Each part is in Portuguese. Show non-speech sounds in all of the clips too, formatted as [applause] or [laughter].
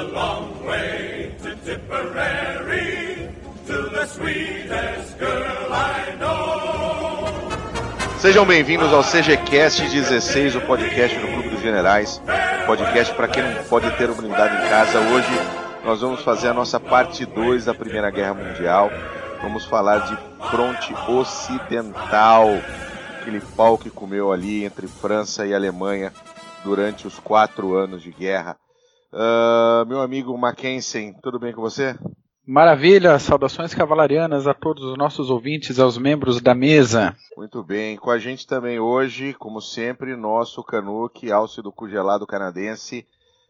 Long way to Tipperary, to the sweetest girl I know. Sejam bem-vindos ao CGCast 16, o podcast do Clube dos Generais. Podcast para quem não pode ter unidade em casa. Hoje nós vamos fazer a nossa parte 2 da Primeira Guerra Mundial. Vamos falar de fronte ocidental, aquele pau que comeu ali entre França e Alemanha durante os quatro anos de guerra. Uh, meu amigo Mackensen, tudo bem com você? Maravilha, saudações cavalarianas a todos os nossos ouvintes, aos membros da mesa. Muito bem, com a gente também hoje, como sempre, nosso Canuck, Álcido Congelado Canadense.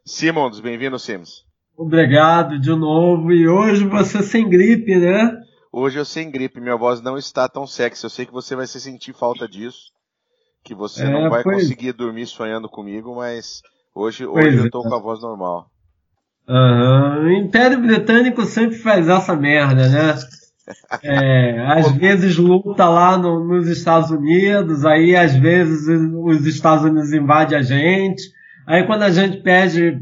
Simons, bem-vindo, Sims. Obrigado de novo, e hoje você sem gripe, né? Hoje eu sem gripe, minha voz não está tão sexy, eu sei que você vai se sentir falta disso, que você é, não vai pois... conseguir dormir sonhando comigo, mas hoje, hoje eu tô é. com a voz normal. Uhum. O Império Britânico sempre faz essa merda, né? É, às vezes luta lá no, nos Estados Unidos, aí às vezes os Estados Unidos invadem a gente, aí quando a gente pede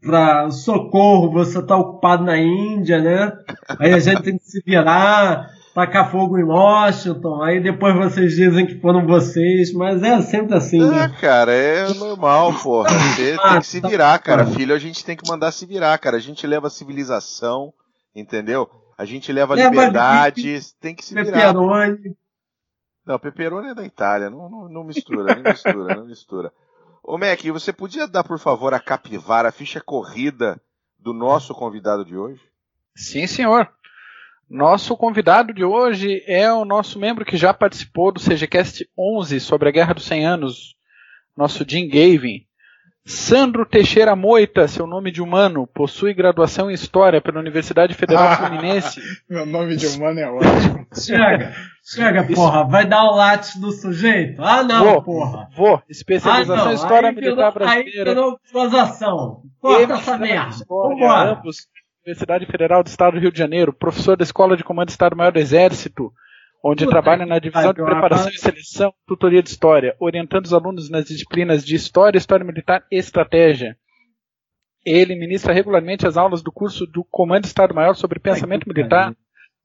para socorro, você tá ocupado na Índia, né? Aí a gente tem que se virar, tacar fogo em Washington, aí depois vocês dizem que foram vocês, mas é sempre assim. Né? Ah, cara, é normal, porra. [coughs] Você ah, tem que se virar, cara. Filho, a gente tem que mandar se virar, cara. A gente leva a civilização, entendeu? A gente leva a liberdade, tem que se virar. Peperoni. Não, peperoni é da Itália, não, não, não mistura, não mistura, não mistura. Ô Mac, você podia dar, por favor, a capivara, a ficha corrida do nosso convidado de hoje? Sim, senhor. Nosso convidado de hoje é o nosso membro que já participou do CGCast 11 sobre a Guerra dos 100 Anos, nosso Jim Gavin. Sandro Teixeira Moita, seu nome de humano, possui graduação em História pela Universidade Federal Fluminense. [laughs] Meu nome de humano é ótimo. Chega, chega, porra. Vai dar o látice do sujeito? Ah, não, vou, porra. Vou. Especialização ah, em História aí Militar virou, Brasileira. Aí virou transação. Corta essa merda. Vambora. Ambos Universidade Federal do Estado do Rio de Janeiro, professor da Escola de Comando Estado-Maior do Exército, onde Puta trabalha na divisão de preparação e seleção, tutoria de história, orientando os alunos nas disciplinas de História, História Militar e Estratégia. Ele ministra regularmente as aulas do curso do Comando Estado-Maior sobre Pensamento Militar,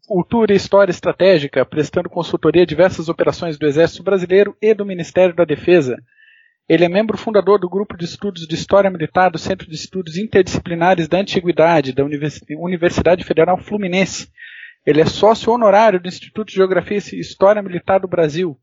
Cultura e História Estratégica, prestando consultoria a diversas operações do Exército Brasileiro e do Ministério da Defesa ele é membro fundador do Grupo de Estudos de História Militar do Centro de Estudos Interdisciplinares da Antiguidade da Universidade Federal Fluminense. Ele é sócio honorário do Instituto de Geografia e História Militar do Brasil.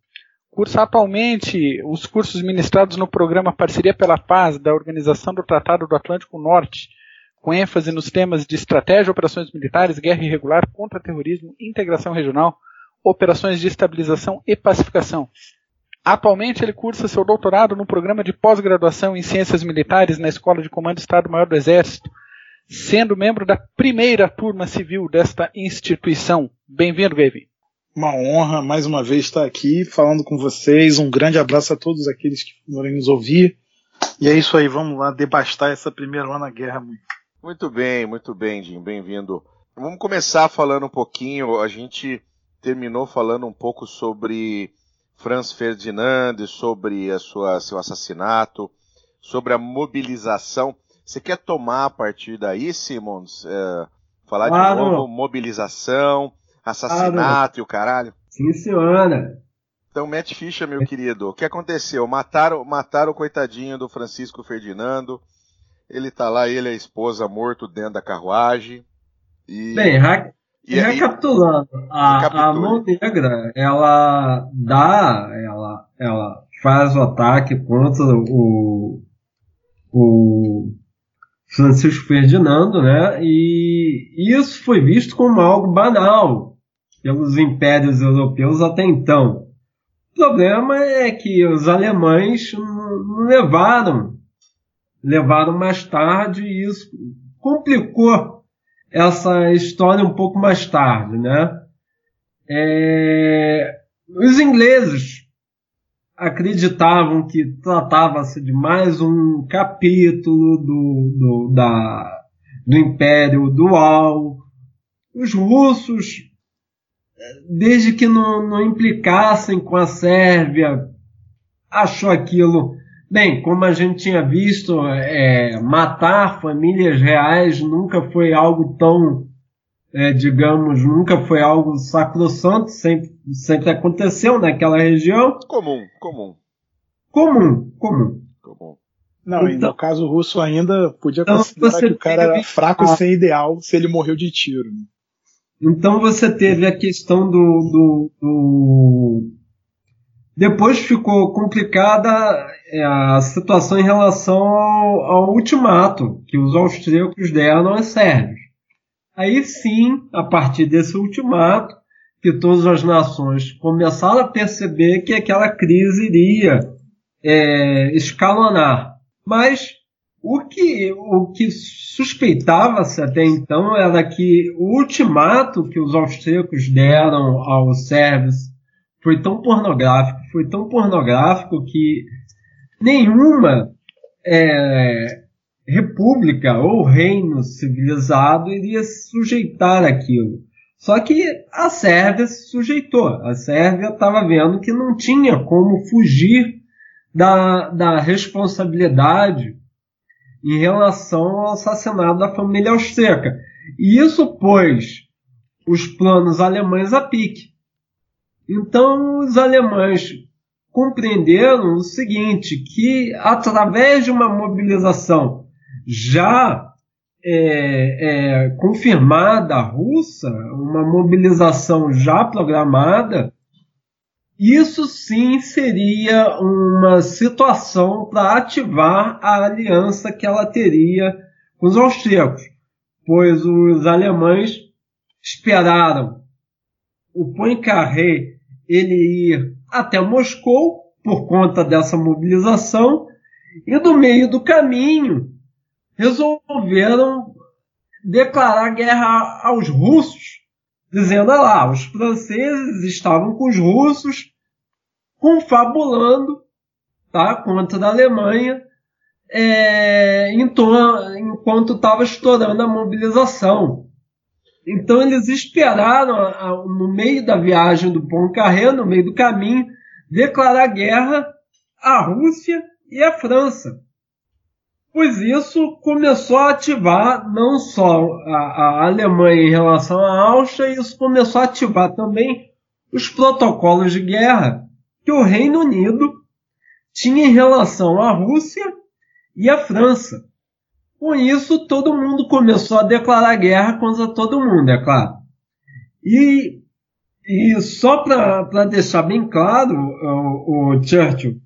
Cursa atualmente os cursos ministrados no programa Parceria pela Paz da Organização do Tratado do Atlântico Norte, com ênfase nos temas de estratégia, operações militares, guerra irregular, contra-terrorismo, integração regional, operações de estabilização e pacificação. Atualmente ele cursa seu doutorado no programa de pós-graduação em Ciências Militares na Escola de Comando Estado-Maior do Exército, sendo membro da primeira turma civil desta instituição. Bem-vindo, Gavi. Uma honra mais uma vez estar aqui falando com vocês. Um grande abraço a todos aqueles que forem nos ouvir. E é isso aí, vamos lá debastar essa primeira ano na guerra. Muito bem, muito bem, Jim. Bem-vindo. Vamos começar falando um pouquinho. A gente terminou falando um pouco sobre Franz Ferdinand, sobre a sua, seu assassinato, sobre a mobilização. Você quer tomar a partir daí, Simons? É, falar claro. de novo, mobilização, assassinato claro. e o caralho? Sim, senhora. Então, Matt Fischer, meu querido, o que aconteceu? Mataram, mataram o coitadinho do Francisco Ferdinando. Ele tá lá, ele e a esposa morto dentro da carruagem. E... Bem, e, recapitulando, a, a mão negra, ela dá, ela, ela faz o ataque contra o, o Francisco Ferdinando, né? E isso foi visto como algo banal pelos impérios europeus até então. O problema é que os alemães não levaram, levaram mais tarde e isso complicou essa história um pouco mais tarde, né? É, os ingleses acreditavam que tratava-se de mais um capítulo do, do, da, do Império Dual. Os russos, desde que não, não implicassem com a Sérvia, achou aquilo Bem, como a gente tinha visto, é, matar famílias reais nunca foi algo tão, é, digamos, nunca foi algo sacrossanto, sempre, sempre aconteceu naquela região. Comum, comum. Comum, comum. comum. Não, então, no caso russo ainda podia então considerar que o cara era fraco e sem ideal se ele morreu de tiro. Né? Então você teve a questão do, do, do... Depois ficou complicada é, a situação em relação ao, ao, ultimato que os austríacos deram aos sérvios. Aí sim, a partir desse ultimato, que todas as nações começaram a perceber que aquela crise iria é, escalonar. Mas o que, o que suspeitava-se até então era que o ultimato que os austríacos deram aos sérvios foi tão pornográfico, foi tão pornográfico que nenhuma é, república ou reino civilizado iria sujeitar aquilo. Só que a Sérvia se sujeitou. A Sérvia estava vendo que não tinha como fugir da, da responsabilidade em relação ao assassinato da família austríaca. E isso pôs os planos alemães a pique. Então, os alemães compreenderam o seguinte, que através de uma mobilização já é, é, confirmada russa, uma mobilização já programada, isso sim seria uma situação para ativar a aliança que ela teria com os austríacos, pois os alemães esperaram o Poincaré ele ir até Moscou por conta dessa mobilização e no meio do caminho resolveram declarar guerra aos russos, dizendo lá, os franceses estavam com os russos confabulando tá, contra a Alemanha é, enquanto estava estourando a mobilização. Então eles esperaram, no meio da viagem do Poincaré, no meio do caminho, declarar guerra à Rússia e à França. Pois isso começou a ativar não só a, a Alemanha em relação à Áustria, isso começou a ativar também os protocolos de guerra que o Reino Unido tinha em relação à Rússia e à França. Com isso, todo mundo começou a declarar guerra contra todo mundo, é claro. E, e só para deixar bem claro, o, o Churchill,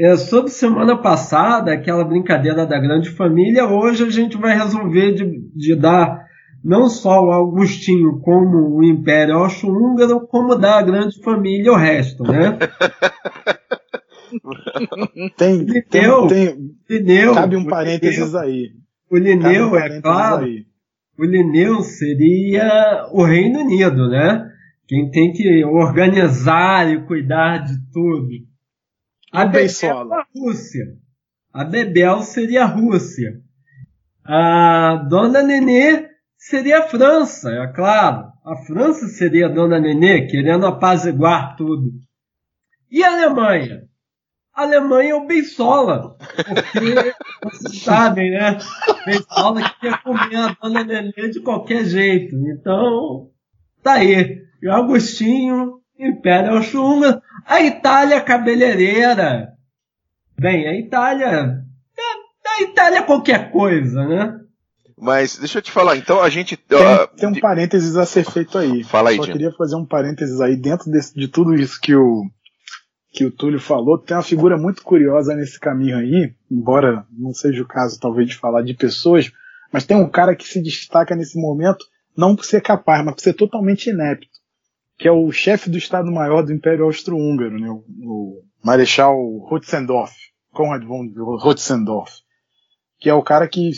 é, sobre semana passada, aquela brincadeira da grande família, hoje a gente vai resolver de, de dar não só o Augustinho como o Império Austro-Húngaro, como da grande família o resto, né? [laughs] [laughs] tem, Lineu, tem, tem cabe um parênteses Lineu, aí. O Lineu, um é claro, aí. o Lineu seria o Reino Unido, né? Quem tem que organizar e cuidar de tudo. A Bebel é a Rússia. A Bebel seria a Rússia. A Dona Nenê seria a França, é claro. A França seria a dona Nenê, querendo apaziguar tudo. E a Alemanha? Alemanha é o Beisola, porque vocês sabem, né? Beisola quer comer a dona Nenê de qualquer jeito. Então, tá aí. E o Agostinho, Império austro a Itália cabeleireira. Bem, a Itália. A Itália é qualquer coisa, né? Mas deixa eu te falar, então a gente. Tem, uh, tem um de... parênteses a ser feito aí. Fala aí, Só Jim. queria fazer um parênteses aí. Dentro desse, de tudo isso que o, que o Túlio falou, tem uma figura muito curiosa nesse caminho aí, embora não seja o caso, talvez, de falar de pessoas, mas tem um cara que se destaca nesse momento, não por ser capaz, mas por ser totalmente inepto, que é o chefe do Estado-Maior do Império Austro-Húngaro, né, o, Marechal Hotzendorf, Konrad von Hotzendorf que é o cara que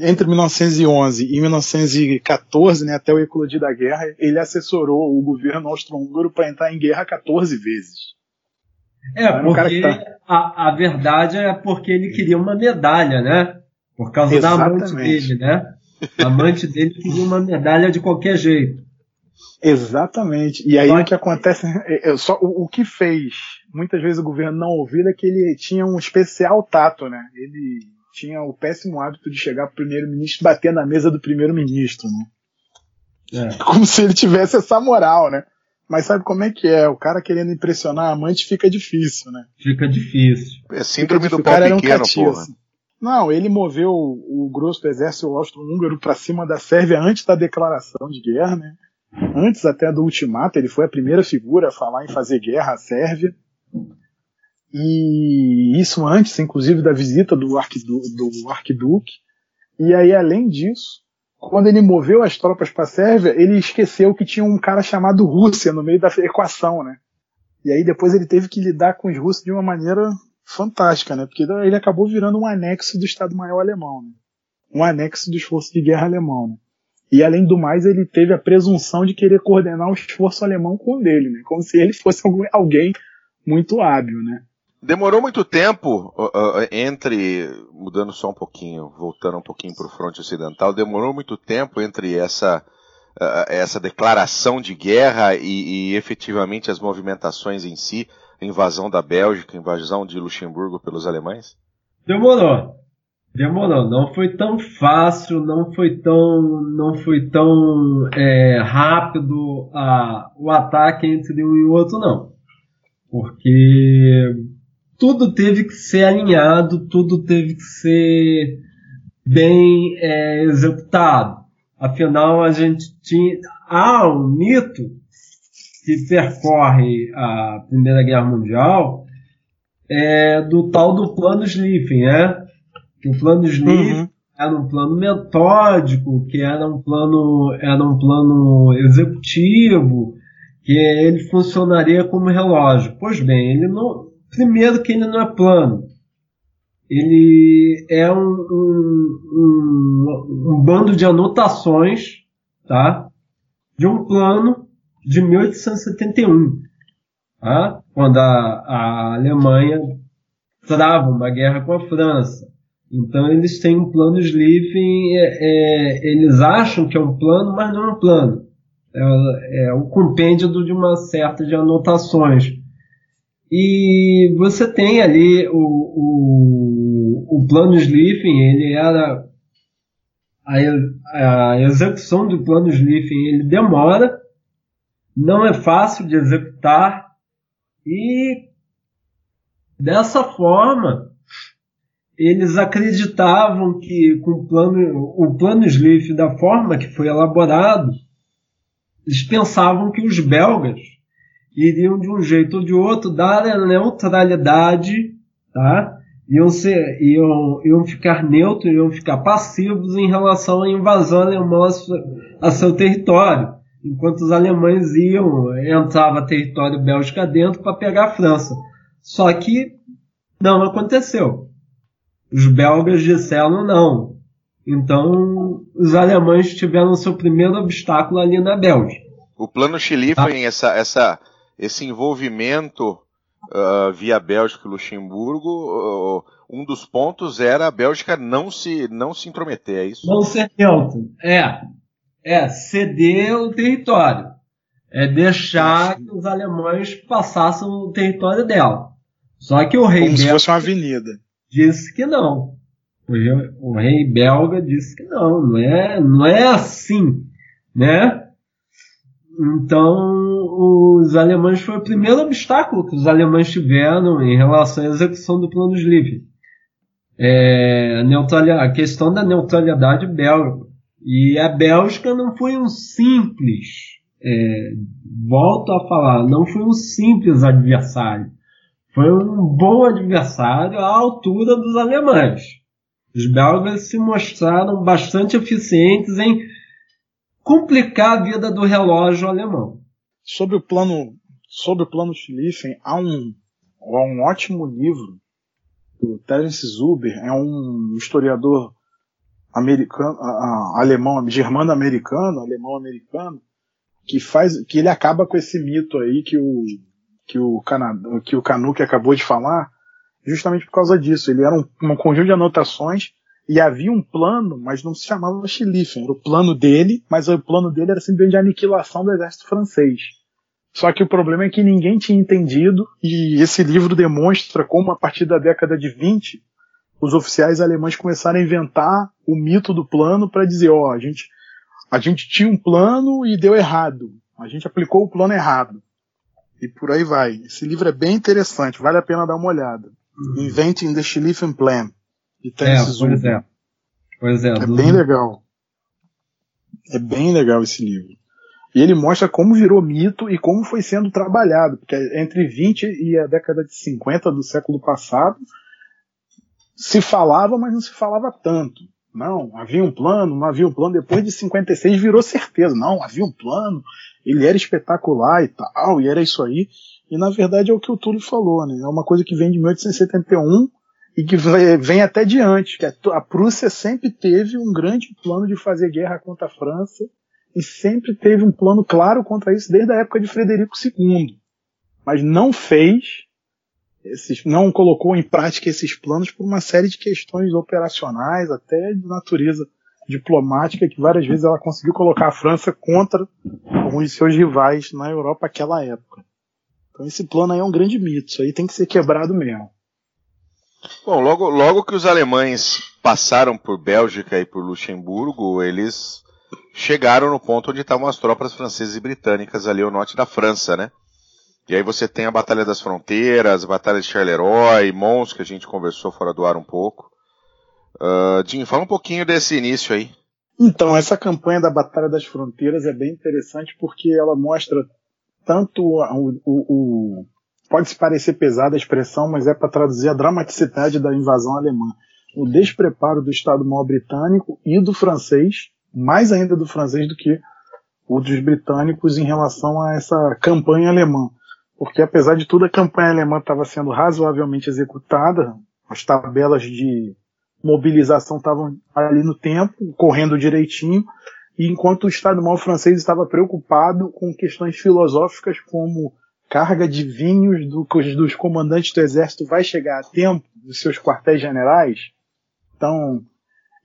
entre 1911 e 1914, né, até o eclodir da guerra, ele assessorou o governo austro-húngaro para entrar em guerra 14 vezes. É, porque tá... a, a verdade é porque ele queria uma medalha, né? Por causa Exatamente. da amante dele, né? A amante dele queria uma medalha de qualquer jeito. Exatamente. E aí o que acontece, é, é, só o, o, que fez muitas vezes o governo não ouvir é que ele tinha um especial tato, né? Ele tinha o péssimo hábito de chegar pro primeiro-ministro e bater na mesa do primeiro-ministro, né? É. Como se ele tivesse essa moral, né? Mas sabe como é que é? O cara querendo impressionar a amante fica difícil, né? Fica difícil. É síndrome do pau pequeno, um porra. Não, ele moveu o, grosso do exército austro-húngaro para cima da Sérvia antes da declaração de guerra, né? Antes até do ultimato, ele foi a primeira figura a falar em fazer guerra à Sérvia. E isso antes, inclusive, da visita do, arquidu do arquiduque. E aí, além disso, quando ele moveu as tropas para a Sérvia, ele esqueceu que tinha um cara chamado Rússia no meio da equação, né? E aí depois ele teve que lidar com os russos de uma maneira fantástica, né? Porque ele acabou virando um anexo do Estado-Maior alemão, né? Um anexo do esforço de guerra alemão, né? E além do mais, ele teve a presunção de querer coordenar o esforço alemão com o dele, né? Como se ele fosse alguém muito hábil, né? Demorou muito tempo uh, uh, entre, mudando só um pouquinho, voltando um pouquinho para o fronte ocidental, demorou muito tempo entre essa, uh, essa declaração de guerra e, e, efetivamente as movimentações em si, invasão da Bélgica, invasão de Luxemburgo pelos alemães? Demorou. Demorou. Não foi tão fácil, não foi tão, não foi tão é, rápido a, o ataque entre um e o outro, não. Porque tudo teve que ser alinhado, tudo teve que ser bem é, executado. Afinal, a gente tinha. Há um mito que percorre a Primeira Guerra Mundial é, do tal do plano Schlieffen, né? Que o plano Schlieffen uhum. era um plano metódico, que era um plano, era um plano executivo, que ele funcionaria como relógio. Pois bem, ele não, Primeiro que ele não é plano. Ele é um, um, um, um bando de anotações, tá? De um plano de 1871, tá? Quando a, a Alemanha trava uma guerra com a França. Então eles têm um plano Schlieffen, é, é, eles acham que é um plano, mas não é um plano. É, é o compêndio de uma certa de anotações. E você tem ali o, o, o plano Schlieffen, ele era a, a execução do plano Schlieffen, ele demora, não é fácil de executar e dessa forma eles acreditavam que com o plano, o plano Schlieffen da forma que foi elaborado, eles pensavam que os belgas iriam de um jeito ou de outro dar a neutralidade, tá? Iam, ser, iam, iam ficar neutros, iam ficar passivos em relação à invasão alemã a seu território, enquanto os alemães iam, entrava território Bélgica dentro para pegar a França. Só que não aconteceu. Os belgas disseram não. Então, os alemães tiveram seu primeiro obstáculo ali na Bélgica. O plano Chile foi ah. essa, essa esse envolvimento uh, via Bélgica e Luxemburgo, uh, um dos pontos era a Bélgica não se, não se intrometer, é isso? Não ser neutro. É. É ceder o território. É deixar que os alemães passassem o território dela. Só que o rei Como se fosse uma avenida. Disse que não. O rei, o rei belga disse que não, não é, não é assim, né? Então, os alemães foi o primeiro obstáculo que os alemães tiveram em relação à execução do plano Schlieffen. É, a, a questão da neutralidade belga. E a Bélgica não foi um simples, é, volto a falar, não foi um simples adversário. Foi um bom adversário à altura dos alemães. Os belgas se mostraram bastante eficientes em complicar a vida do relógio alemão. Sobre o plano, sobre o plano Schlieffen, há um, há um ótimo livro do Terence Zuber, é um historiador americano, alemão, germano-americano, alemão-americano, que faz, que ele acaba com esse mito aí que o que o Canadá, que o Canuck acabou de falar, justamente por causa disso. Ele era um, um conjunto de anotações E havia um plano, mas não se chamava Schlieffen. Era o plano dele, mas o plano dele era simplesmente a aniquilação do exército francês. Só que o problema é que ninguém tinha entendido, e esse livro demonstra como, a partir da década de 20, os oficiais alemães começaram a inventar o mito do plano para dizer: ó, oh, a gente, a gente tinha um plano e deu errado. A gente aplicou o plano errado. E por aí vai. Esse livro é bem interessante, vale a pena dar uma olhada. Uhum. Inventing the Schlieffen Plan. De é, pois é. Pois é. É do... bem legal. É bem legal esse livro. E ele mostra como virou mito e como foi sendo trabalhado, porque entre 20 e a década de 50 do século passado se falava, mas não se falava tanto. Não, havia um plano, não havia um plano. Depois de 56 virou certeza. Não, havia um plano, ele era espetacular e tal, e era isso aí. E na verdade é o que o Túlio falou, né? É uma coisa que vem de 1871 e que vem até diante, que a Prússia sempre teve um grande plano de fazer guerra contra a França e sempre teve um plano claro contra isso desde a época de Frederico II. Mas não fez, esses, não colocou em prática esses planos por uma série de questões operacionais, até de natureza diplomática, que várias vezes ela conseguiu colocar a França contra alguns de seus rivais na Europa naquela época. Então esse plano aí é um grande mito, isso aí tem que ser quebrado mesmo. Bom, logo, logo que os alemães passaram por Bélgica e por Luxemburgo, eles chegaram no ponto onde estavam as tropas francesas e britânicas ali ao norte da França, né? E aí você tem a Batalha das Fronteiras, a Batalha de Charleroi, Mons, que a gente conversou fora do ar um pouco. Uh, Jim, fala um pouquinho desse início aí. Então, essa campanha da Batalha das Fronteiras é bem interessante porque ela mostra tanto o, o, o pode se parecer pesada a expressão, mas é para traduzir a dramaticidade da invasão alemã. O despreparo do Estado-Maior britânico e do francês, mais ainda do francês do que o dos britânicos em relação a essa campanha alemã. Porque apesar de tudo, a campanha alemã estava sendo razoavelmente executada, as tabelas de mobilização estavam ali no tempo, correndo direitinho, e enquanto o Estado-Maior francês estava preocupado com questões filosóficas como carga de vinhos do, dos comandantes do exército vai chegar a tempo dos seus quartéis generais. Então,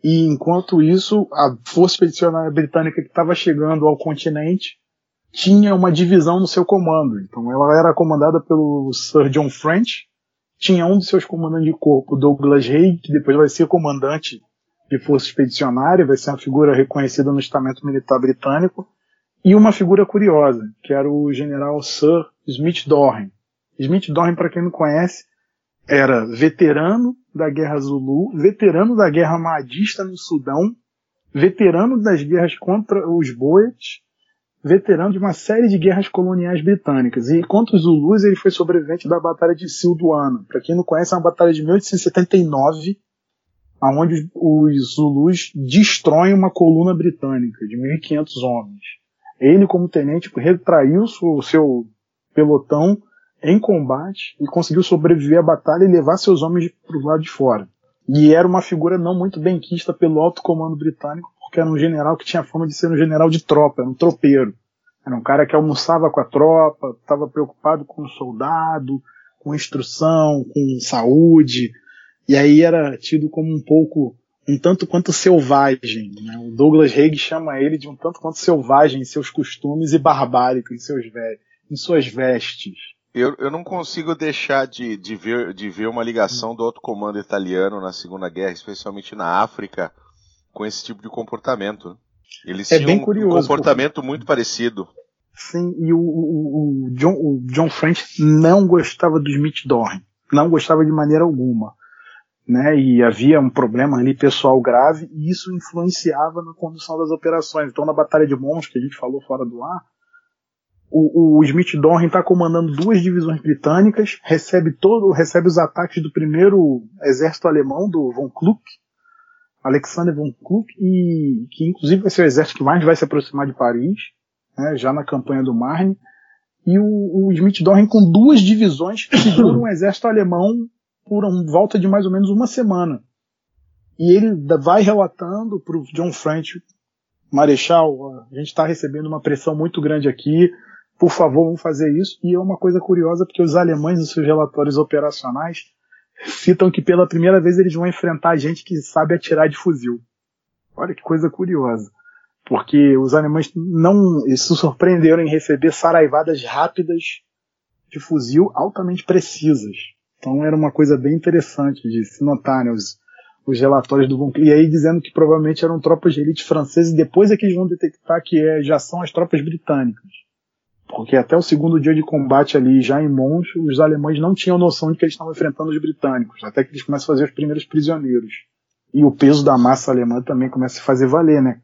e enquanto isso, a força expedicionária britânica que estava chegando ao continente tinha uma divisão no seu comando. Então, ela era comandada pelo Sir John French, tinha um dos seus comandantes de corpo, Douglas Haig, que depois vai ser comandante de força expedicionária, vai ser uma figura reconhecida no estamento militar britânico, e uma figura curiosa, que era o general Sir Smith Dorren. Smith Dorren, para quem não conhece, era veterano da Guerra Zulu, veterano da Guerra Mahdista no Sudão, veterano das guerras contra os Boers, veterano de uma série de guerras coloniais britânicas. E contra os Zulus, ele foi sobrevivente da Batalha de Silduana. Para quem não conhece, é uma batalha de 1879, onde os Zulus destroem uma coluna britânica de 1.500 homens. Ele, como tenente, retraiu o seu pelotão em combate e conseguiu sobreviver à batalha e levar seus homens para o lado de fora. E era uma figura não muito bem quista pelo alto comando britânico, porque era um general que tinha fama de ser um general de tropa, era um tropeiro. Era um cara que almoçava com a tropa, estava preocupado com o soldado, com instrução, com saúde, e aí era tido como um pouco um tanto quanto selvagem. Né? O Douglas Haig chama ele de um tanto quanto selvagem em seus costumes e barbárico em, seus em suas vestes. Eu, eu não consigo deixar de, de, ver, de ver uma ligação do alto comando italiano na Segunda Guerra, especialmente na África, com esse tipo de comportamento. Eles é tinham um comportamento porque... muito parecido. Sim, e o, o, o, John, o John French não gostava do Smith Dorn. Não gostava de maneira alguma né, e havia um problema ali pessoal grave, e isso influenciava na condução das operações. Então, na Batalha de Mons, que a gente falou fora do ar, o, o Smith Dorn está comandando duas divisões britânicas, recebe todo, recebe os ataques do primeiro exército alemão, do von Kluck, Alexander von Kluck, e que inclusive vai ser o exército que mais vai se aproximar de Paris, né, já na campanha do Marne, e o, o Smith Dorn com duas divisões segura um exército alemão por um, volta de mais ou menos uma semana. E ele vai relatando para o John French, Marechal, a gente está recebendo uma pressão muito grande aqui, por favor, vamos fazer isso. E é uma coisa curiosa, porque os alemães, nos seus relatórios operacionais, citam que pela primeira vez eles vão enfrentar gente que sabe atirar de fuzil. Olha que coisa curiosa. Porque os alemães não se surpreenderam em receber saraivadas rápidas de fuzil altamente precisas. Então era uma coisa bem interessante de se notar, né? Os, os relatórios do Von E aí dizendo que provavelmente eram tropas de elite francesas e depois é que eles vão detectar que é, já são as tropas britânicas. Porque até o segundo dia de combate ali, já em Mons, os alemães não tinham noção de que eles estavam enfrentando os britânicos, até que eles começam a fazer os primeiros prisioneiros. E o peso da massa alemã também começa a fazer valer, né?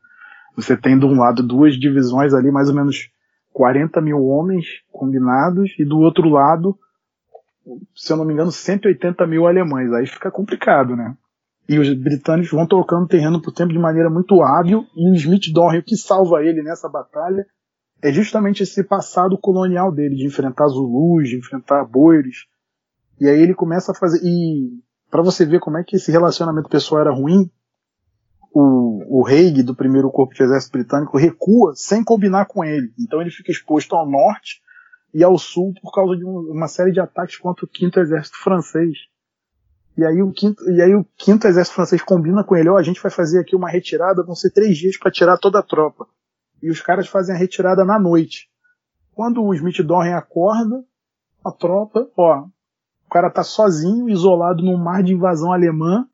Você tem de um lado duas divisões ali, mais ou menos 40 mil homens combinados, e do outro lado, se eu não me engano, 180 mil alemães. Aí fica complicado, né? E os britânicos vão tocando terreno por tempo de maneira muito hábil, e o Smith Dorn, que salva ele nessa batalha, é justamente esse passado colonial dele, de enfrentar Zulus, de enfrentar boires. E aí ele começa a fazer. E para você ver como é que esse relacionamento pessoal era ruim, o, o do primeiro corpo de exército britânico recua sem combinar com ele. Então ele fica exposto ao norte e ao sul por causa de uma série de ataques contra o quinto exército francês. E aí o quinto, e aí o quinto exército francês combina com ele, ó, oh, a gente vai fazer aqui uma retirada, vão ser três dias para tirar toda a tropa e os caras fazem a retirada na noite. Quando o Smith Dorren acorda, a tropa, ó, o cara tá sozinho, isolado num mar de invasão alemã,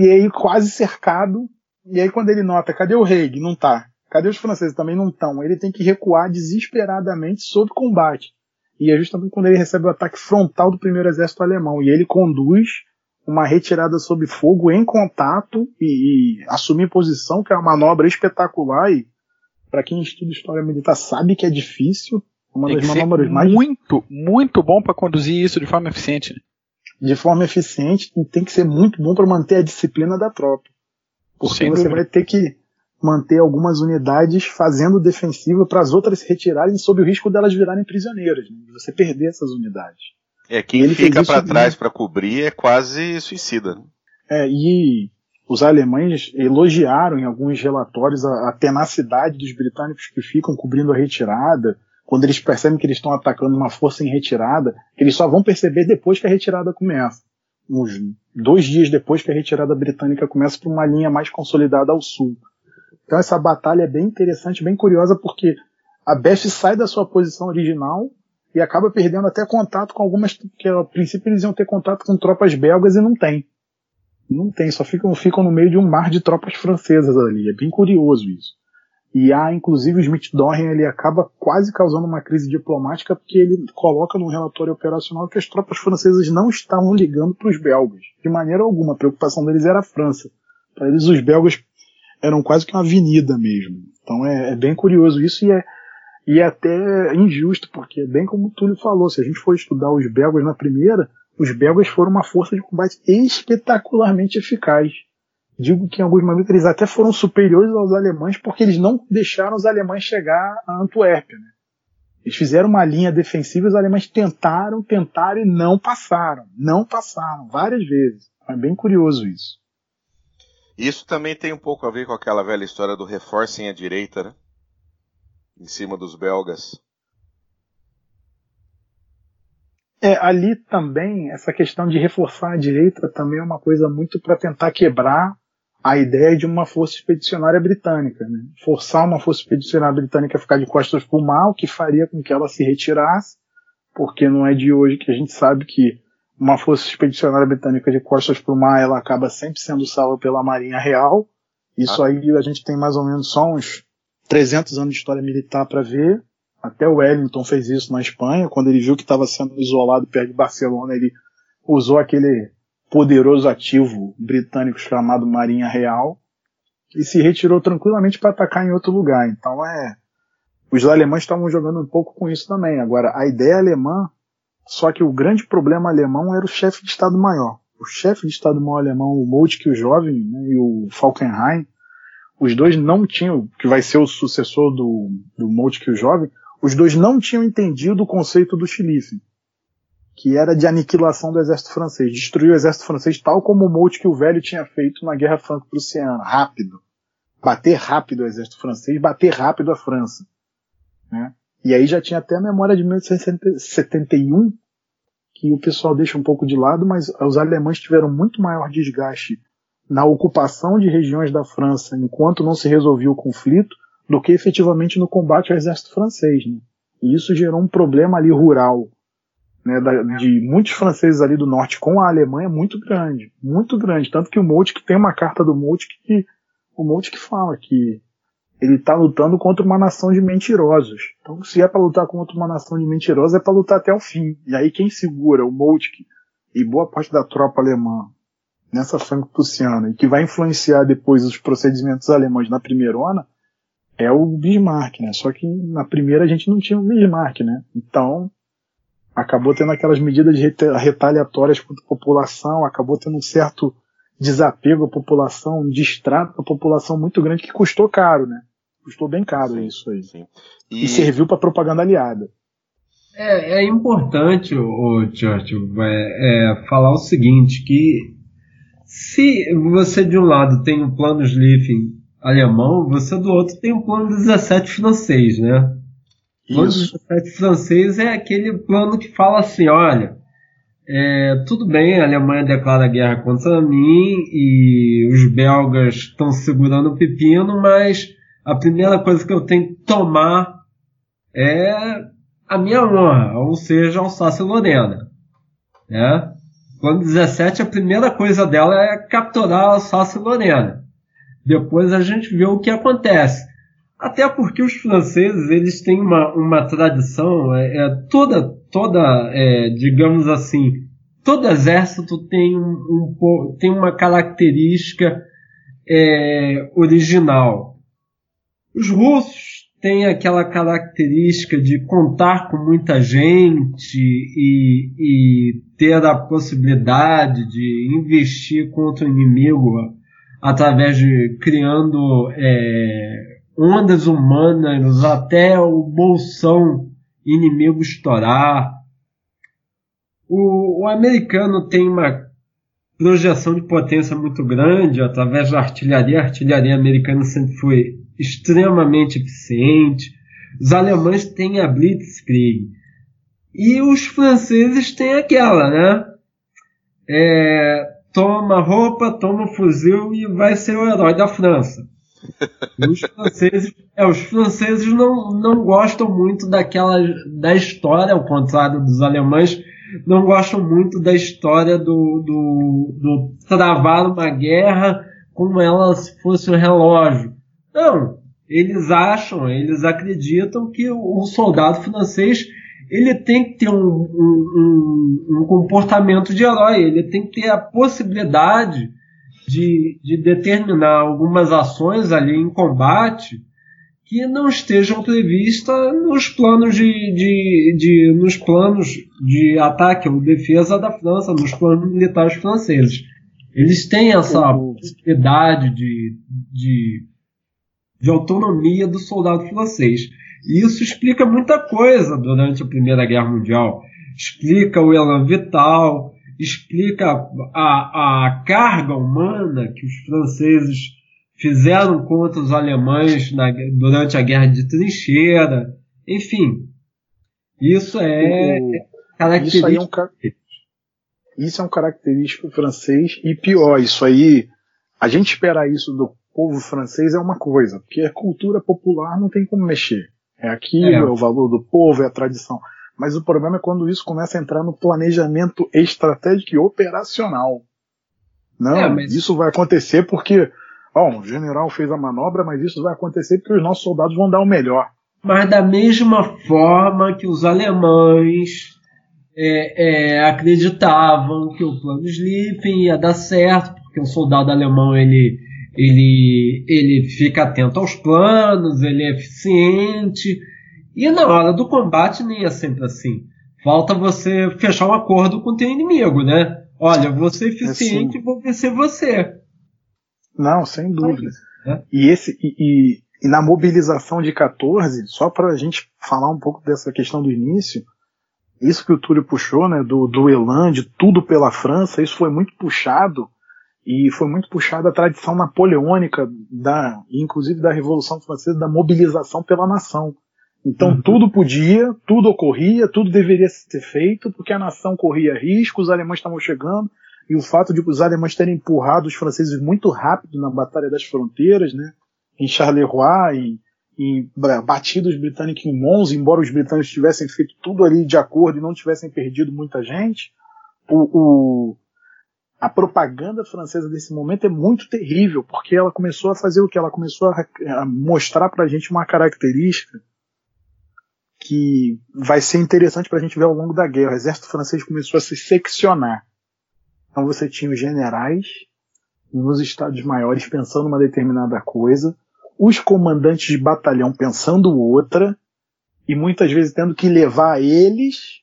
e aí quase cercado. E aí quando ele nota, cadê o Reig? Não tá. Cadê os franceses? Também não estão. Ele tem que recuar desesperadamente sob combate. E é justamente quando ele recebe o ataque frontal do primeiro exército alemão. E ele conduz uma retirada sob fogo em contato e, e assumir posição, que é uma manobra espetacular e para quem estuda história militar sabe que é difícil. Uma Tem das manobras mais muito, muito bom para conduzir isso de forma eficiente. De forma eficiente e tem que ser muito bom para manter a disciplina da tropa. Porque Sem você dúvida. vai ter que manter algumas unidades fazendo defensiva para as outras se retirarem sob o risco delas virarem prisioneiras, né? você perder essas unidades. É, quem ele fica para trás para cobrir é quase suicida. Né? É, e os alemães elogiaram em alguns relatórios a, a, tenacidade dos britânicos que ficam cobrindo a retirada, quando eles percebem que eles estão atacando uma força em retirada, eles só vão perceber depois que a retirada começa. Uns dois dias depois que a retirada britânica começa para uma linha mais consolidada ao sul. Então essa batalha é bem interessante, bem curiosa, porque a Best sai da sua posição original e acaba perdendo até contato com algumas que a princípio eles iam ter contato com tropas belgas e não tem. Não tem, só ficam, ficam no meio de um mar de tropas francesas ali. É bem curioso isso. E há, inclusive, o Smith Dorren ele acaba quase causando uma crise diplomática porque ele coloca no relatório operacional que as tropas francesas não estavam ligando para os belgas. De maneira alguma, a preocupação deles era a França. Para eles, os belgas eram quase que uma avenida mesmo. Então é, é bem curioso isso e é, e até injusto, porque, bem como o Túlio falou, se a gente for estudar os belgas na primeira, os belgas foram uma força de combate espetacularmente eficaz. Digo que em alguns momentos eles até foram superiores aos alemães, porque eles não deixaram os alemães chegar a Antuérpia. Né? Eles fizeram uma linha defensiva, os alemães tentaram, tentaram e não passaram. Não passaram, várias vezes. É bem curioso isso. Isso também tem um pouco a ver com aquela velha história do reforcem a direita, né? Em cima dos belgas. É, ali também, essa questão de reforçar a direita também é uma coisa muito para tentar quebrar a ideia de uma força expedicionária britânica. Né? Forçar uma força expedicionária britânica a ficar de costas para o mar, o que faria com que ela se retirasse, porque não é de hoje que a gente sabe que uma força expedicionária britânica de costas para o mar ela acaba sempre sendo salva pela Marinha Real. Isso ah. aí a gente tem mais ou menos só uns 300 anos de história militar para ver. Até o Wellington fez isso na Espanha, quando ele viu que estava sendo isolado perto de Barcelona, ele usou aquele poderoso ativo britânico chamado Marinha Real e se retirou tranquilamente para atacar em outro lugar. Então é, os alemães estavam jogando um pouco com isso também. Agora a ideia alemã, só que o grande problema alemão era o chefe de Estado Maior. O chefe de Estado Maior alemão, o Moltke o jovem, né, e o Falkenhayn, os dois não tinham, que vai ser o sucessor do, do Moltke o Jovem, os dois não tinham entendido o conceito do Schlieffen, que era de aniquilação do exército francês, destruir o exército francês tal como o Moltke o Velho tinha feito na Guerra Franco-Prussiana, rápido. Bater rápido o exército francês, bater rápido a França. Né? E aí já tinha até a memória de 1871, que o pessoal deixa um pouco de lado, mas os alemães tiveram muito maior desgaste na ocupação de regiões da França enquanto não se resolvia o conflito do que efetivamente no combate ao exército francês. Né? E isso gerou um problema ali rural né, da, de muitos franceses ali do norte com a Alemanha muito grande, muito grande. Tanto que o Moltke tem uma carta do Moltke que o Moltke fala que ele está lutando contra uma nação de mentirosos. Então, se é para lutar contra uma nação de mentirosos, é para lutar até o fim. E aí quem segura o Moltke e boa parte da tropa alemã nessa franco-prussiana e que vai influenciar depois os procedimentos alemães na primeira ona é o Bismarck, né? Só que na primeira a gente não tinha o Bismarck, né? Então acabou tendo aquelas medidas retaliatórias contra a população, acabou tendo um certo desapego à população, um distrato à população muito grande que custou caro, né? Custou bem caro sim, isso aí. Sim. E... e serviu para propaganda aliada. É, é importante, o Churchill, é, é, falar o seguinte, que se você de um lado tem o plano Schlieffen alemão, você do outro tem o plano 17 francês, né? O plano 17 francês é aquele plano que fala assim, olha, é, tudo bem, a Alemanha declara guerra contra mim e os belgas estão segurando o pepino, mas a primeira coisa que eu tenho que tomar é a minha honra, ou seja, Alsácia-Lorena. Né? Quando 17, a primeira coisa dela é capturar a Alsácia-Lorena. Depois a gente vê o que acontece. Até porque os franceses eles têm uma, uma tradição, é, é toda, toda é, digamos assim, todo exército tem, um, um tem uma característica é, original. Os russos têm aquela característica de contar com muita gente e, e ter a possibilidade de investir contra o inimigo através de criando é, ondas humanas até o bolsão inimigo estourar. O, o americano tem uma projeção de potência muito grande através da artilharia. A artilharia americana sempre foi extremamente eficiente. Os alemães têm a Blitzkrieg. E os franceses têm aquela, né? É, toma roupa, toma fuzil e vai ser o herói da França. os franceses, é, os franceses não, não gostam muito daquela da história, ao contrário dos alemães, não gostam muito da história do, do, do travar uma guerra como ela se fosse um relógio. Não, eles acham, eles acreditam que o soldado francês ele tem que ter um, um, um, comportamento de herói, ele tem que ter a possibilidade de, de determinar algumas ações ali em combate que não estejam previstas nos planos de, de, de, nos planos de ataque ou defesa da França, nos planos militares franceses. Eles têm essa possibilidade de, de de autonomia do soldado francês. E isso explica muita coisa durante a Primeira Guerra Mundial. Explica o elan vital, explica a, a carga humana que os franceses fizeram contra os alemães na, durante a Guerra de Trincheira. Enfim, isso é característico. Isso, é um, isso é um característico francês e pior, isso aí, a gente espera isso do povo francês é uma coisa, porque a cultura popular não tem como mexer. É aquilo, é. é o valor do povo, é a tradição. Mas o problema é quando isso começa a entrar no planejamento estratégico e operacional. Não, é, mas... isso vai acontecer porque, ó, o general fez a manobra, mas isso vai acontecer porque os nossos soldados vão dar o melhor. Mas da mesma forma que os alemães é, é, acreditavam que o plano Schlieffen ia dar certo, porque o soldado alemão ele ele, ele fica atento aos planos, ele é eficiente. E na hora do combate nem é sempre assim. Falta você fechar um acordo com o teu inimigo, né? Olha, vou ser eficiente e vou vencer você. Não, sem dúvida. É. E, esse, e, e, e, na mobilização de 14, só para a gente falar um pouco dessa questão do início, isso que o Túlio puxou, né, do, do Elan, de tudo pela França, isso foi muito puxado e foi muito puxada a tradição napoleônica da, inclusive da Revolução Francesa, da mobilização pela nação. Então uhum. tudo podia, tudo ocorria, tudo deveria ser feito, porque a nação corria risco, os alemães estavam chegando, e o fato de os alemães terem empurrado os franceses muito rápido na Batalha das Fronteiras, né, em Charleroi, em, em batido os britânicos em Mons, embora os britânicos tivessem feito tudo ali de acordo e não tivessem perdido muita gente, o, o, a propaganda francesa desse momento é muito terrível, porque ela começou a fazer o que? Ela começou a, a mostrar pra gente uma característica que vai ser interessante para a gente ver ao longo da guerra. O exército francês começou a se seccionar. Então você tinha os generais nos estados maiores pensando uma determinada coisa, os comandantes de batalhão pensando outra, e muitas vezes tendo que levar eles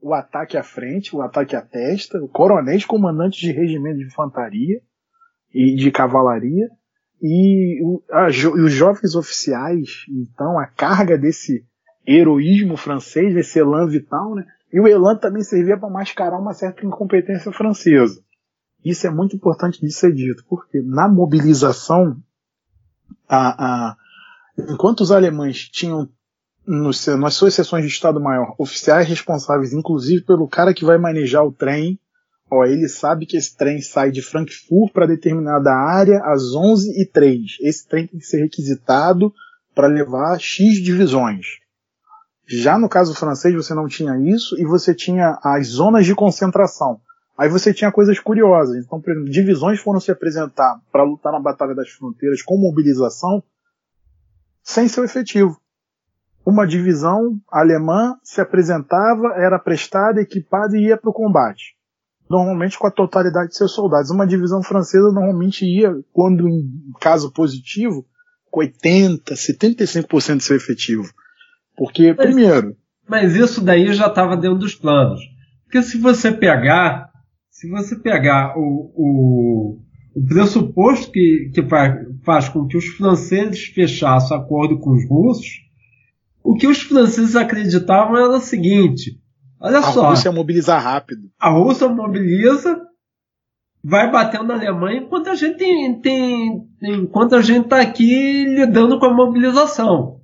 o ataque à frente, o ataque à testa, o coronéis comandantes de regimento de infantaria e de cavalaria, e, o, a, e os jovens oficiais, então a carga desse heroísmo francês, esse elan vital, né? E o elan também servia para mascarar uma certa incompetência francesa. Isso é muito importante de ser dito, porque na mobilização, a, a, enquanto os alemães tinham nos, nas suas sessões de Estado-Maior oficiais responsáveis, inclusive pelo cara que vai manejar o trem, ó, ele sabe que esse trem sai de Frankfurt para determinada área às 11 e 03 Esse trem tem que ser requisitado para levar X divisões. Já no caso francês você não tinha isso e você tinha as zonas de concentração. Aí você tinha coisas curiosas. Então, por exemplo, divisões foram se apresentar para lutar na Batalha das Fronteiras com mobilização sem seu efetivo. Uma divisão alemã se apresentava, era prestada, equipada e ia para o combate. Normalmente com a totalidade de seus soldados. Uma divisão francesa normalmente ia, quando em caso positivo, com 80, 75% de seu efetivo. Porque, mas, primeiro. Mas isso daí já estava dentro dos planos. Porque se você pegar. Se você pegar o, o, o pressuposto que, que faz, faz com que os franceses fechassem acordo com os russos, o que os franceses acreditavam era o seguinte: olha a só. A Rússia mobilizar rápido. A Rússia mobiliza, vai batendo na Alemanha enquanto a gente tem, tem enquanto a gente está aqui lidando com a mobilização.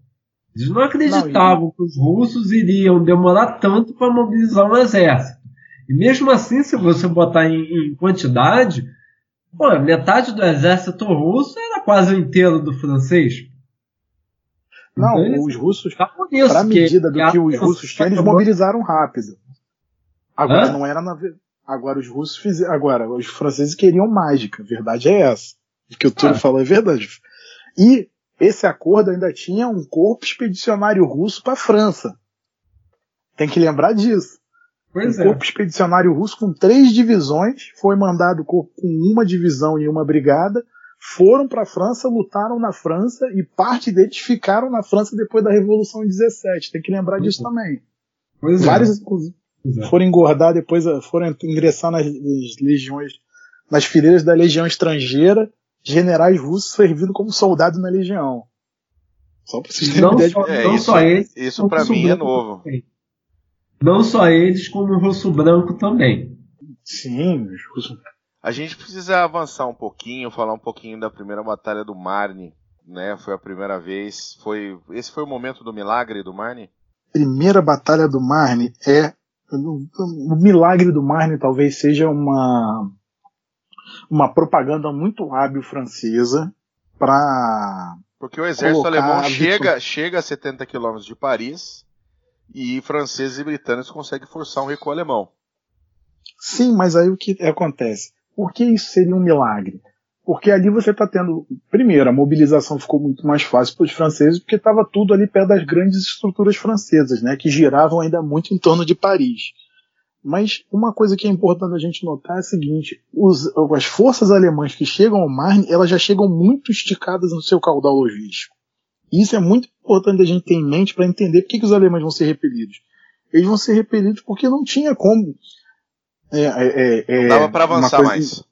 Eles não acreditavam não, que os russos iriam demorar tanto para mobilizar um exército. E mesmo assim, se você botar em, em quantidade, pô, metade do exército russo era quase o inteiro do francês. Não, então, os russos, para a medida do que os russos tinham, eles mobilizaram rápido. Agora Hã? não era na Agora os russos fizeram. Agora, os franceses queriam mágica. A verdade é essa. O que o Túlio ah. falou é verdade. E esse acordo ainda tinha um corpo expedicionário russo para a França. Tem que lembrar disso. Pois um é. corpo expedicionário russo com três divisões, foi mandado com uma divisão e uma brigada, foram para a França, lutaram na França e parte deles ficaram na França depois da Revolução de 17. Tem que lembrar disso uhum. também. Pois é. Vários é. foram engordar depois, foram ingressar nas, nas legiões, nas fileiras da legião estrangeira generais russos servindo como soldado na legião. Só pra vocês terem ideia. Só, é, não isso, só eles. Isso pra mim é novo. Também. Não só eles, como o russo branco também. Sim, os russos. A gente precisa avançar um pouquinho, falar um pouquinho da primeira batalha do Marne, né? Foi a primeira vez. Foi esse foi o momento do milagre do Marne? Primeira batalha do Marne é o milagre do Marne talvez seja uma uma propaganda muito hábil francesa para porque o exército alemão chega, chega a 70 quilômetros de Paris e franceses e britânicos conseguem forçar um recuo alemão. Sim, mas aí o que acontece? Por que isso seria um milagre? Porque ali você está tendo, primeiro, a mobilização ficou muito mais fácil para os franceses, porque estava tudo ali perto das grandes estruturas francesas, né, que giravam ainda muito em torno de Paris. Mas uma coisa que é importante a gente notar é a seguinte: os, as forças alemãs que chegam ao Marne, elas já chegam muito esticadas no seu caudal logístico. E isso é muito importante a gente ter em mente para entender por que, que, os alemães vão ser repelidos. Eles vão ser repelidos porque não tinha como. É, é, é, não dava para avançar coisa, mais.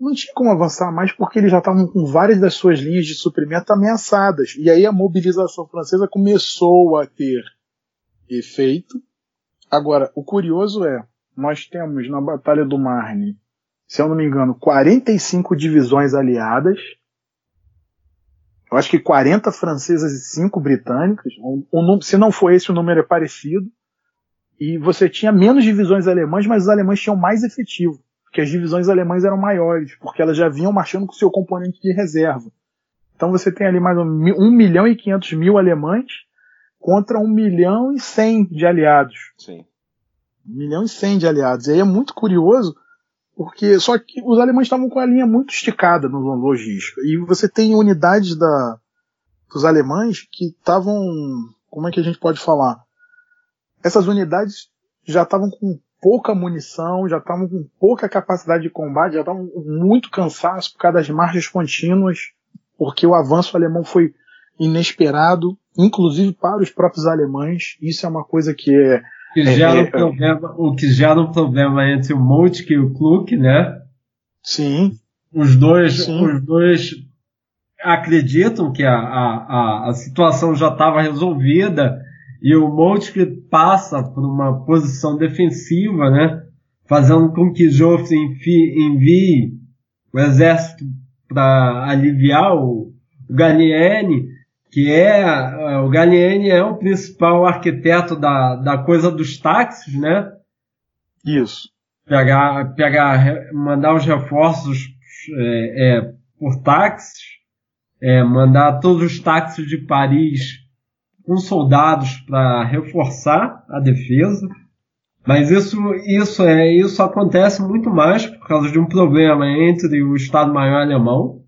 Não tinha como avançar mais porque eles já estavam com várias das suas linhas de suprimento ameaçadas. E aí a mobilização francesa começou a ter efeito Agora, o curioso é, nós temos na Batalha do Marne, se eu não me engano, 45 divisões aliadas. eu acho que 40 francesas e 5 britânicas. Um, um, se não for esse, o número é parecido. E você tinha menos divisões alemãs, mas os alemães tinham mais efetivo. Porque as divisões alemãs eram maiores, porque elas já vinham marchando com seu componente de reserva. Então você tem ali mais um, 1 milhão e 500 mil alemães contra 1 milhão e 100 de aliados. Sim. 1 milhão e 100 de aliados. E aí é muito curioso, porque só que os alemães estavam com a linha muito esticada no logística. E você tem unidades da, dos alemães que estavam, como é que a gente pode falar? Essas unidades já estavam com pouca munição, já estavam com pouca capacidade de combate, já estavam muito cansados por causa das margens contínuas, porque o avanço alemão foi inesperado, inclusive para os próprios alemães. Isso é uma coisa que é que é, gera é, um problema, o que gera um problema entre o Moltke e o Kluk, né? Sim. Os dois, Sim. os dois acreditam que a, a, a situação já estava resolvida e o Moltke passa por uma posição defensiva, né? Fazendo com que Joffre envie, o exército para aliviar o, o Gallieni que é, é o Gallieni é o principal arquiteto da, da coisa dos táxis, né? Isso. Pegar, pegar, mandar os reforços é, é, por táxis, é, mandar todos os táxis de Paris com soldados para reforçar a defesa. Mas isso, isso, é, isso acontece muito mais por causa de um problema entre o Estado-Maior alemão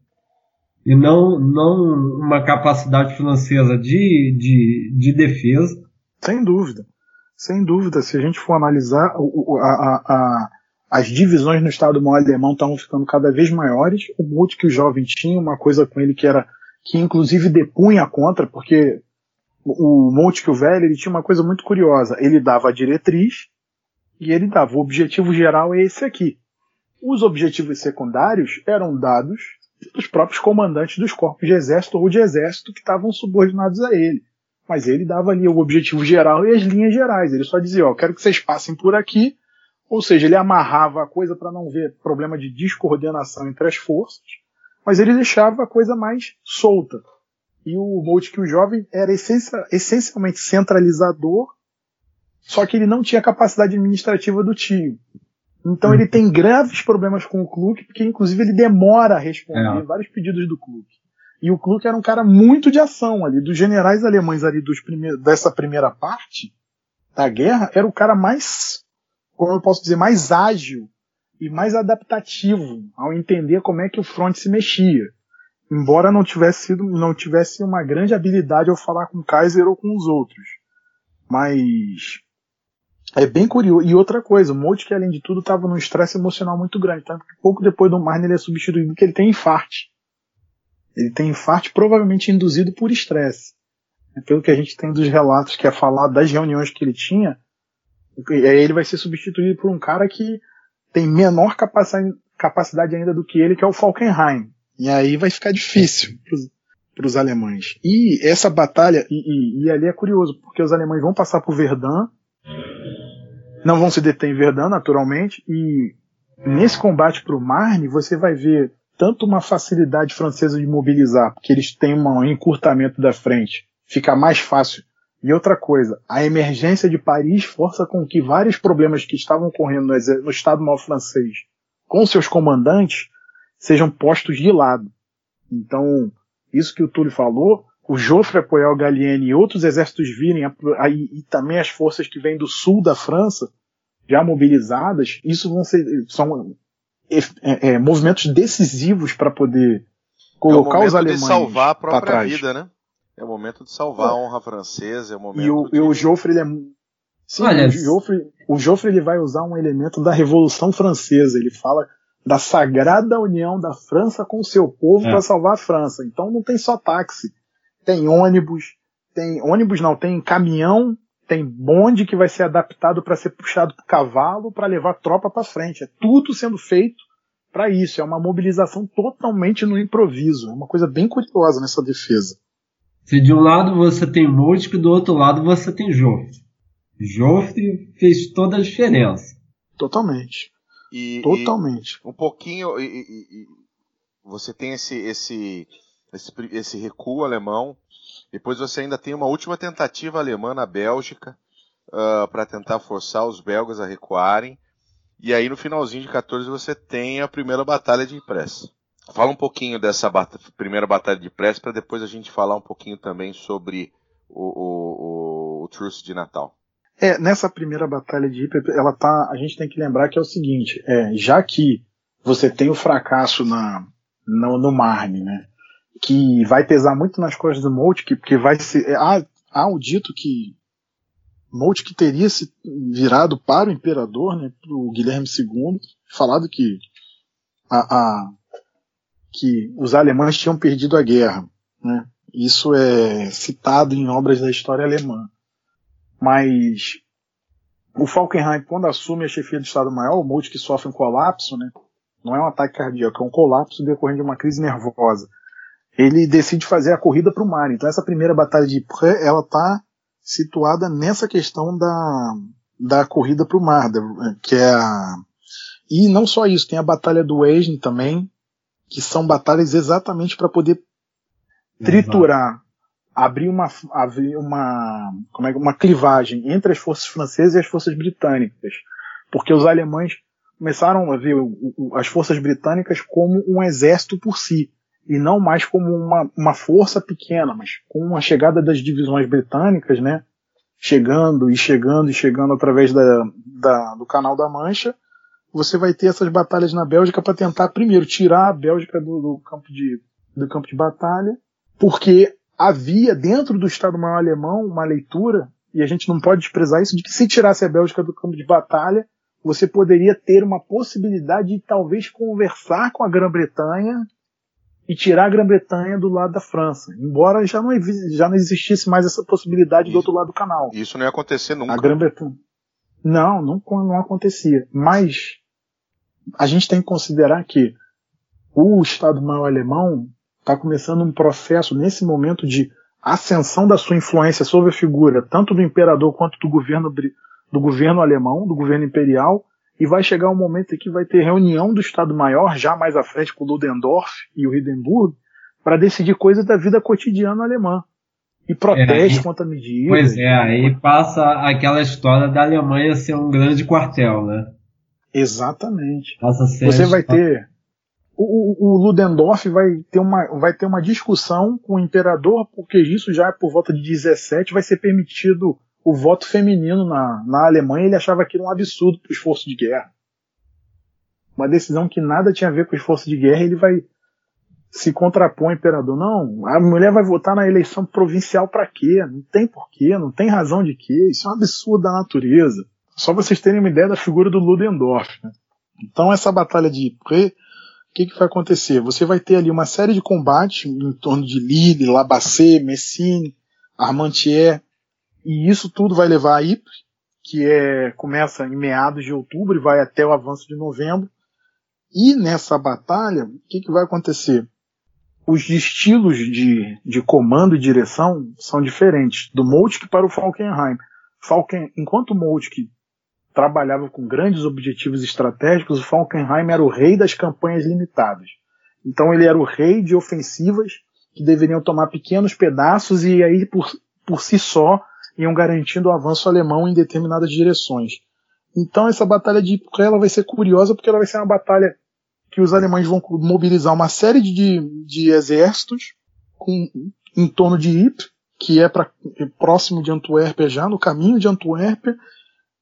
e não, não uma capacidade francesa de, de, de defesa. Sem dúvida. Sem dúvida. Se a gente for analisar, a, a, a, as divisões no Estado Maior Alemão estavam ficando cada vez maiores. O Boot que o jovem tinha uma coisa com ele que era que inclusive depunha contra, porque o Monte velho ele tinha uma coisa muito curiosa. Ele dava a diretriz e ele dava o objetivo geral é esse aqui. Os objetivos secundários eram dados dos próprios comandantes dos corpos de exército ou de exército que estavam subordinados a ele. Mas ele dava ali o objetivo geral e as linhas gerais. Ele só dizia, ó, quero que vocês passem por aqui. Ou seja, ele amarrava a coisa para não ver problema de descoordenação entre as forças, mas ele deixava a coisa mais solta. E o Moltke, o jovem, era essencialmente centralizador, só que ele não tinha a capacidade administrativa do tio. Então ele tem graves problemas com o Kluk, porque inclusive ele demora a responder é. vários pedidos do Kluk. E o Kluk era um cara muito de ação ali, dos generais alemães ali dos prime dessa primeira parte da guerra, era o cara mais, como eu posso dizer, mais ágil e mais adaptativo ao entender como é que o front se mexia. Embora não tivesse sido, não tivesse uma grande habilidade ao falar com o Kaiser ou com os outros. Mas é bem curioso. E outra coisa, o Moltke, além de tudo, estava num estresse emocional muito grande. Tanto que pouco depois do Marne ele é substituído porque ele tem infarte. Ele tem infarte provavelmente induzido por estresse. É pelo que a gente tem dos relatos que é falar das reuniões que ele tinha, aí ele vai ser substituído por um cara que tem menor capacidade ainda do que ele, que é o Falkenhayn. E aí vai ficar difícil para os alemães. E essa batalha, e, e, e ali é curioso, porque os alemães vão passar por Verdun, não vão se deter em Verdun, naturalmente, e nesse combate para o Marne, você vai ver tanto uma facilidade francesa de mobilizar, porque eles têm um encurtamento da frente, fica mais fácil. E outra coisa, a emergência de Paris força com que vários problemas que estavam ocorrendo no, no Estado Mal francês com seus comandantes sejam postos de lado. Então, isso que o Túlio falou o Joffre apoiar o Gallieni e outros exércitos virem, aí, e também as forças que vêm do sul da França, já mobilizadas, isso vão ser, são é, é, movimentos decisivos para poder colocar é os alemães de salvar a própria vida, né? É o momento de salvar a honra francesa, é o momento e o, de... e o Joffre, ele é Sim, Olha, o Joffre, o Joffre ele vai usar um elemento da Revolução Francesa. Ele fala da sagrada união da França com o seu povo é. para salvar a França. Então não tem só táxi tem ônibus, tem ônibus não, tem caminhão, tem bonde que vai ser adaptado para ser puxado por cavalo para levar tropa para frente. É tudo sendo feito para isso. É uma mobilização totalmente no improviso. É uma coisa bem curiosa nessa defesa. Se de um lado você tem Moltke, do outro lado você tem Joffre. Joffre fez toda a diferença. Totalmente. E, Totalmente. E um pouquinho. E, e, você tem esse, esse esse, esse recuo alemão. Depois você ainda tem uma última tentativa alemã na Bélgica uh, ah, para tentar forçar os belgas a recuarem. E aí no finalzinho de 14 você tem a primeira batalha de Ypres. Fala um pouquinho dessa bat primeira batalha de Ypres para depois a gente falar um pouquinho também sobre o, o, o, o Truce de Natal. É, nessa primeira batalha de Ypres, ela tá, a gente tem que lembrar que é o seguinte, é, já que você tem o fracasso na, no, no Marne, né, que vai pesar muito nas costas do Moltke, porque vai ser, é, há, há o dito que Moltke teria se virado para o imperador, né, para o Guilherme II, falado que a, a, que os alemães tinham perdido a guerra, né? Isso é citado em obras da história alemã. Mas o Falkenhayn, quando assume a chefia do Estado-Maior, o Moltke sofre um colapso, né? Não é um ataque cardíaco, é um colapso decorrente de uma crise nervosa. Ele decide fazer a corrida para o mar. Então essa primeira batalha de Ypres, ela está situada nessa questão da, da corrida para o mar, que é a e não só isso, tem a batalha do Aisne também, que são batalhas exatamente para poder triturar, abrir uma abrir uma como é uma clivagem entre as forças francesas e as forças britânicas, porque os alemães começaram a ver as forças britânicas como um exército por si e não mais como uma, uma força pequena, mas com a chegada das divisões britânicas, né, chegando e chegando e chegando através da, da, do Canal da Mancha, você vai ter essas batalhas na Bélgica para tentar primeiro tirar a Bélgica do, do, campo de, do campo de batalha, porque havia dentro do Estado-Maior alemão uma leitura, e a gente não pode desprezar isso, de que se tirasse a Bélgica do campo de batalha, você poderia ter uma possibilidade de talvez conversar com a Grã-Bretanha e tirar a Grã-Bretanha do lado da França, embora já não, já não existisse mais essa possibilidade isso, do outro lado do canal. Isso não ia acontecer nunca. A Grã-Bretanha. Não, não, não acontecia. Mas a gente tem que considerar que o Estado-Maior alemão está começando um processo nesse momento de ascensão da sua influência sobre a figura tanto do imperador quanto do governo do governo alemão, do governo imperial, e vai chegar um momento em que vai ter reunião do Estado-Maior, já mais à frente com o Ludendorff e o Hindenburg, para decidir coisas da vida cotidiana alemã. E protege é, contra a medida. Pois é, aí passa aquela história da Alemanha ser um grande quartel, né? Exatamente. Você vai ter. O, o, Ludendorff vai ter, uma, vai ter uma discussão com o imperador, porque isso já é por volta de 17 vai ser permitido o voto feminino na, na Alemanha, ele achava aquilo um absurdo para o esforço de guerra. Uma decisão que nada tinha a ver com o esforço de guerra, ele vai se contrapor ao imperador. Não, a mulher vai votar na eleição provincial para quê? Não tem porquê, não tem razão de quê. Isso é um absurdo da natureza. Só vocês terem uma ideia da figura do Ludendorff. Né? Então essa batalha de que, que vai acontecer? Você vai ter ali uma série de combates em torno de Lille, Labacé, Messine, Armentières, e isso tudo vai levar a Ypres, que é, começa em meados de outubro e vai até o avanço de novembro. E nessa batalha, o que, que vai acontecer? Os estilos de, de comando e direção são diferentes, do Moltke para o Falkenhayn. Falken, enquanto o Moltke trabalhava com grandes objetivos estratégicos, o Falkenhayn era o rei das campanhas limitadas. Então ele era o rei de ofensivas que deveriam tomar pequenos pedaços e aí por, por si só iam garantindo o avanço alemão em determinadas direções. Então essa batalha de ela vai ser curiosa porque ela vai ser uma batalha que os alemães vão mobilizar uma série de, de exércitos com, em torno de Ypres, que é pra, próximo de Antuérpia já, no caminho de Antuérpia,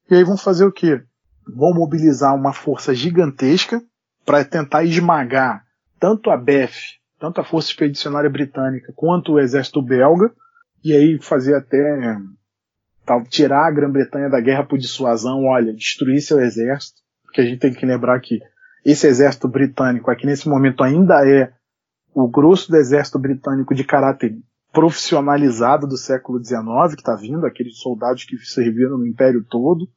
e aí vão fazer o quê? Vão mobilizar uma força gigantesca para tentar esmagar tanto a BEF, tanto a Força Expedicionária Britânica, quanto o exército belga, e aí fazer até tal, tirar a Grã-Bretanha da guerra por dissuasão, olha, destruir seu exército, porque a gente tem que lembrar que esse exército britânico aqui nesse momento ainda é o grosso do exército britânico de caráter profissionalizado do século XIX, que está vindo, aqueles soldados que serviram no império todo.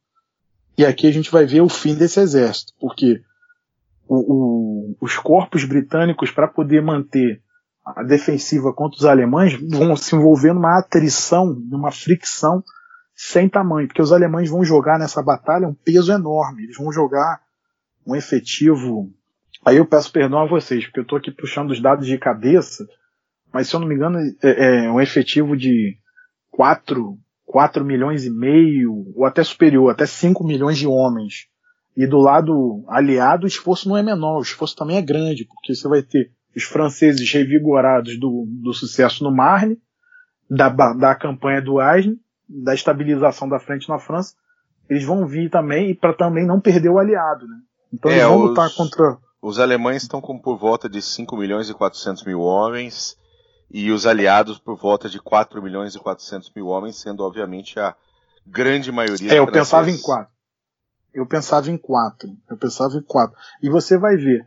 E aqui a gente vai ver o fim desse exército, porque o, o, os corpos britânicos, para poder manter a defensiva contra os alemães, vão se envolver numa atrição, numa fricção sem tamanho, porque os alemães vão jogar nessa batalha um peso enorme, eles vão jogar um efetivo. Aí eu peço perdão a vocês, porque eu estou aqui puxando os dados de cabeça, mas se eu não me engano, é, é um efetivo de 4, 4 milhões e meio, ou até superior, até 5 milhões de homens. E do lado aliado, o esforço não é menor, o esforço também é grande, porque você vai ter os franceses revigorados do, do sucesso no Marne, da, da campanha do Aisne, da estabilização da frente na França, eles vão vir também, e para também não perder o aliado, né? Então é, eles vão os, lutar contra. Os alemães estão com por volta de 5 milhões e 400 mil homens, e os aliados por volta de 4 milhões e 400 mil homens, sendo obviamente a grande maioria. É, eu franceses. pensava em 4. Eu pensava em 4. Eu pensava em 4. E você vai ver,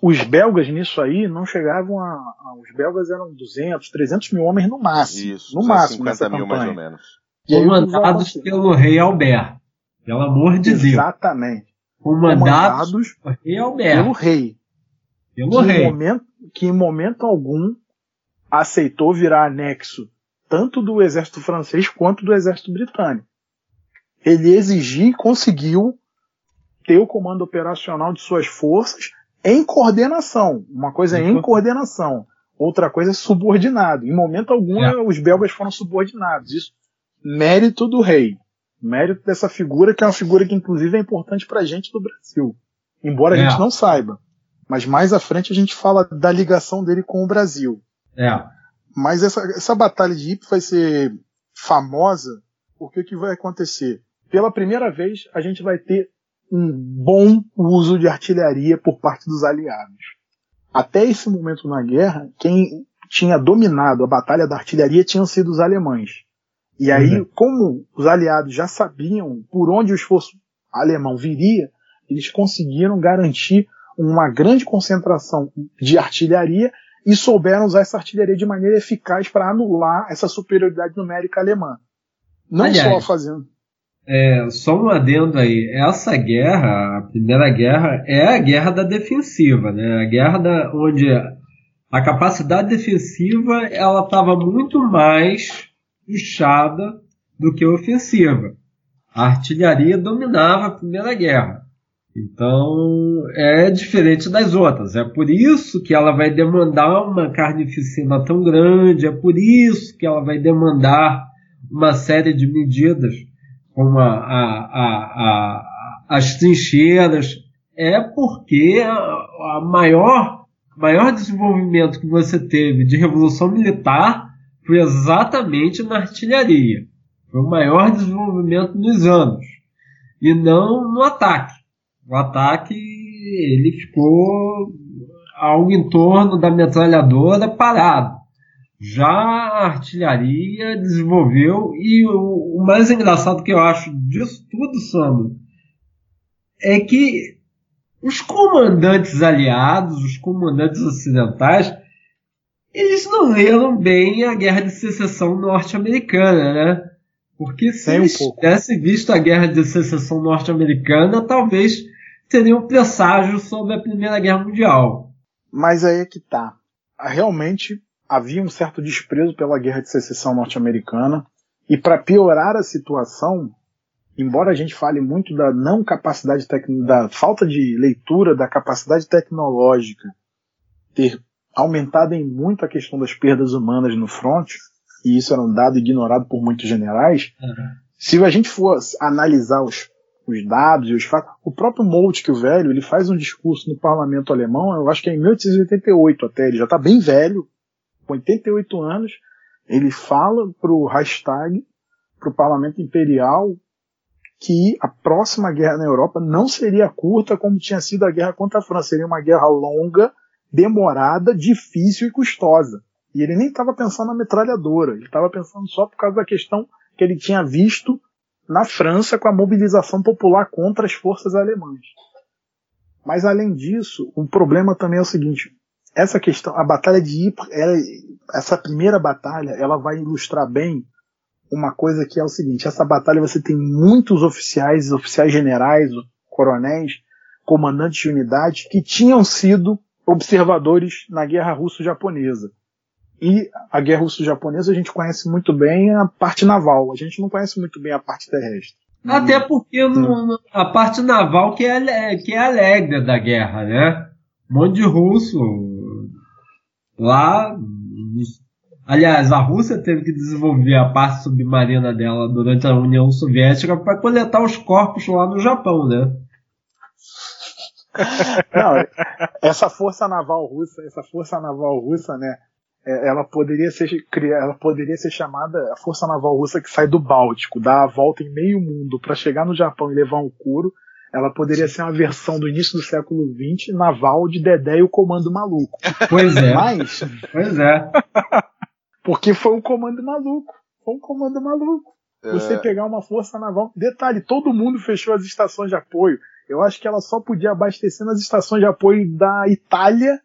os belgas nisso aí não chegavam a, a, Os belgas eram 200, 300 mil homens no máximo. Isso, no máximo. 50 mil campanha. mais ou menos. Comandados pelo rei Albert. Pelo amor de Deus. Exatamente. Comandados, pelo rei Albert. Pelo rei. Pelo que rei. Em momento, que em momento algum aceitou virar anexo tanto do exército francês quanto do exército britânico. Ele exigiu e conseguiu ter o comando operacional de suas forças em coordenação. Uma coisa é em coordenação, outra coisa é subordinado. Em momento algum, é. os belgas foram subordinados. Isso, mérito do rei. Mérito dessa figura, que é uma figura que, inclusive, é importante para a gente do Brasil. Embora é. a gente não saiba. Mas mais à frente a gente fala da ligação dele com o Brasil. É. Mas essa, essa batalha de Ypres vai ser famosa porque o que vai acontecer? Pela primeira vez, a gente vai ter um bom uso de artilharia por parte dos aliados. Até esse momento na guerra, quem tinha dominado a batalha da artilharia tinham sido os alemães. E aí, uhum. como os aliados já sabiam por onde o esforço alemão viria, eles conseguiram garantir uma grande concentração de artilharia e souberam usar essa artilharia de maneira eficaz para anular essa superioridade numérica alemã. Não Aliás, só fazendo. É, só um adendo aí. Essa guerra, a primeira guerra, é a guerra da defensiva, né? A guerra da, onde a capacidade defensiva ela estava muito mais puxada do que ofensiva. A artilharia dominava a primeira guerra. Então é diferente das outras. É por isso que ela vai demandar uma carnificina tão grande, é por isso que ela vai demandar uma série de medidas como a, a, a, as trincheiras. É porque a, maior, maior desenvolvimento que você teve de revolução militar foi exatamente na artilharia. Foi o maior desenvolvimento nos anos. E não no ataque. O ataque ele ficou algo em torno da metralhadora parado. Já a artilharia desenvolveu, e o, o mais engraçado que eu acho disso tudo, Sandro, é que os comandantes aliados, os comandantes ocidentais, eles não leram bem a Guerra de Secessão norte-americana, né? Porque se eles um tivessem visto a Guerra de Secessão norte-americana, talvez teriam um presságio sobre a Primeira Guerra Mundial. Mas aí é que tá. Realmente havia um certo desprezo pela Guerra de Secessão norte-americana, e para piorar a situação, embora a gente fale muito da não capacidade da falta de leitura da capacidade tecnológica ter aumentado em muito a questão das perdas humanas no front, e isso era um dado ignorado por muitos generais, uhum. se a gente for analisar os, os dados e os fatos, o próprio Moltke, o velho, ele faz um discurso no parlamento alemão, eu acho que é em 1888 até, ele já está bem velho, com 88 anos, ele fala para o Reichstag, para o Parlamento Imperial, que a próxima guerra na Europa não seria curta como tinha sido a guerra contra a França, seria uma guerra longa, demorada, difícil e custosa. E ele nem estava pensando na metralhadora, ele estava pensando só por causa da questão que ele tinha visto na França com a mobilização popular contra as forças alemãs. Mas além disso, o problema também é o seguinte: essa questão, a batalha de Ypres, ela, essa primeira batalha, ela vai ilustrar bem uma coisa que é o seguinte: essa batalha você tem muitos oficiais, oficiais generais, coronéis, comandantes de unidade que tinham sido observadores na guerra russo-japonesa. E a guerra russo-japonesa a gente conhece muito bem a parte naval, a gente não conhece muito bem a parte terrestre. Até porque no, a parte naval que é, que é alegre da guerra, né? Um monte de russo lá Aliás, a Rússia teve que desenvolver a parte submarina dela durante a União Soviética para coletar os corpos lá no Japão, né? [laughs] Não, essa força naval russa, essa força naval russa, né? É, ela poderia ser ela poderia ser chamada a força naval russa que sai do Báltico, dá a volta em meio mundo para chegar no Japão e levar um couro. Ela poderia ser uma versão do início do século XX naval de Dedé e o Comando Maluco. Pois é. Mas, pois é. Porque foi um comando maluco. Foi um comando maluco. É... Você pegar uma força naval. Detalhe, todo mundo fechou as estações de apoio. Eu acho que ela só podia abastecer nas estações de apoio da Itália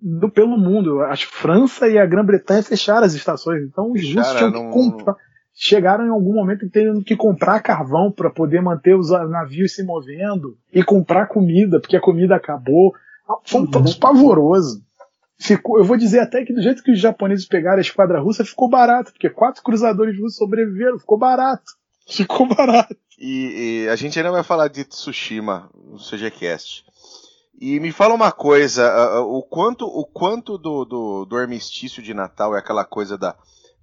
do, pelo mundo. A França e a Grã-Bretanha fecharam as estações. Então os russos tinham que comprar. Chegaram em algum momento tendo que comprar carvão para poder manter os navios se movendo e comprar comida, porque a comida acabou. Foi um uhum. pavoroso ficou, eu vou dizer até que do jeito que os japoneses pegaram a esquadra russa, ficou barato, porque quatro cruzadores russos sobreviveram, ficou barato. [laughs] Ficou barato. E, e a gente ainda vai falar de Tsushima no CGCast. E me fala uma coisa, o quanto, o quanto do, do, do armistício de Natal é aquela coisa da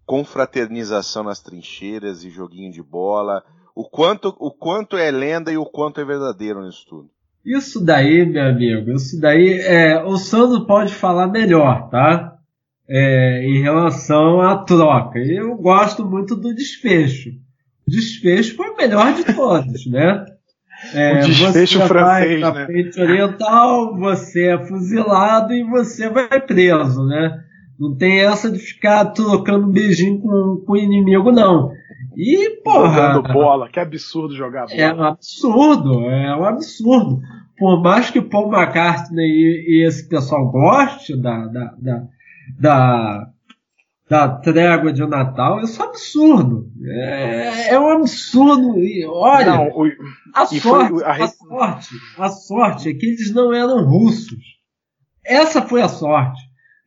confraternização nas trincheiras e joguinho de bola, o quanto, o quanto é lenda e o quanto é verdadeiro nisso tudo. Isso daí, meu amigo, isso daí é, o Sandro pode falar melhor, tá? É, em relação à troca. Eu gosto muito do desfecho. O desfecho foi o melhor de todos, né? É, o desfecho você francês, vai né? frente oriental, você é fuzilado e você vai preso, né? Não tem essa de ficar trocando beijinho com, com o inimigo, não. E, porra. Jogando bola, que absurdo jogar bola. É um absurdo, é um absurdo. Por mais que Paul McCartney e, e esse pessoal goste da, da, da, da, da trégua de Natal, isso é um absurdo. É, é um absurdo. E, olha, não, o, a, sorte, a... a sorte, a sorte é que eles não eram russos. Essa foi a sorte.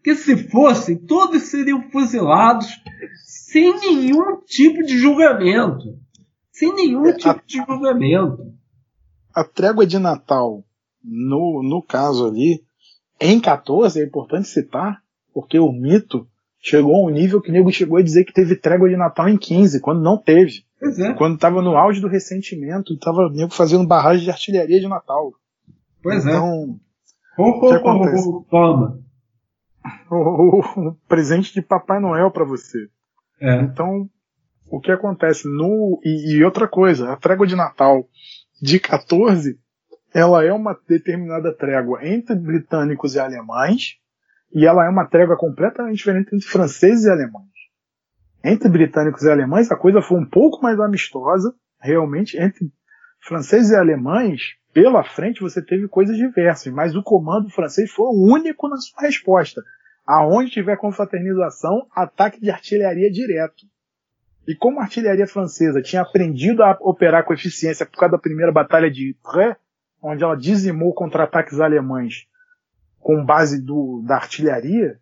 Que se fossem, todos seriam fuzilados sem nenhum tipo de julgamento. Sem nenhum é, tipo a, de julgamento. A trégua de Natal, no, no caso ali, em 14, é importante citar, porque o mito chegou a um nível que o nego chegou a dizer que teve trégua de Natal em 15, quando não teve. É. Quando estava no auge do ressentimento, estava o nego fazendo barragem de artilharia de Natal. Pois é. então, é. O que acontece? Toma. [laughs] O presente de Papai Noel para você. É. Então, o que acontece no e, e, outra coisa, a trégua de Natal de 14, ela é uma determinada trégua entre britânicos e alemães, e ela é uma trégua completamente diferente entre franceses e alemães. Entre britânicos e alemães, a coisa foi um pouco mais amistosa, realmente. Entre franceses e alemães, pela frente você teve coisas diversas, mas o comando francês foi o único na sua resposta. Aonde tiver confraternização, ataque de artilharia direto. E como a artilharia francesa tinha aprendido a operar com eficiência por causa da primeira batalha de Ypres, onde ela dizimou contra-ataques alemães com base do, da artilharia,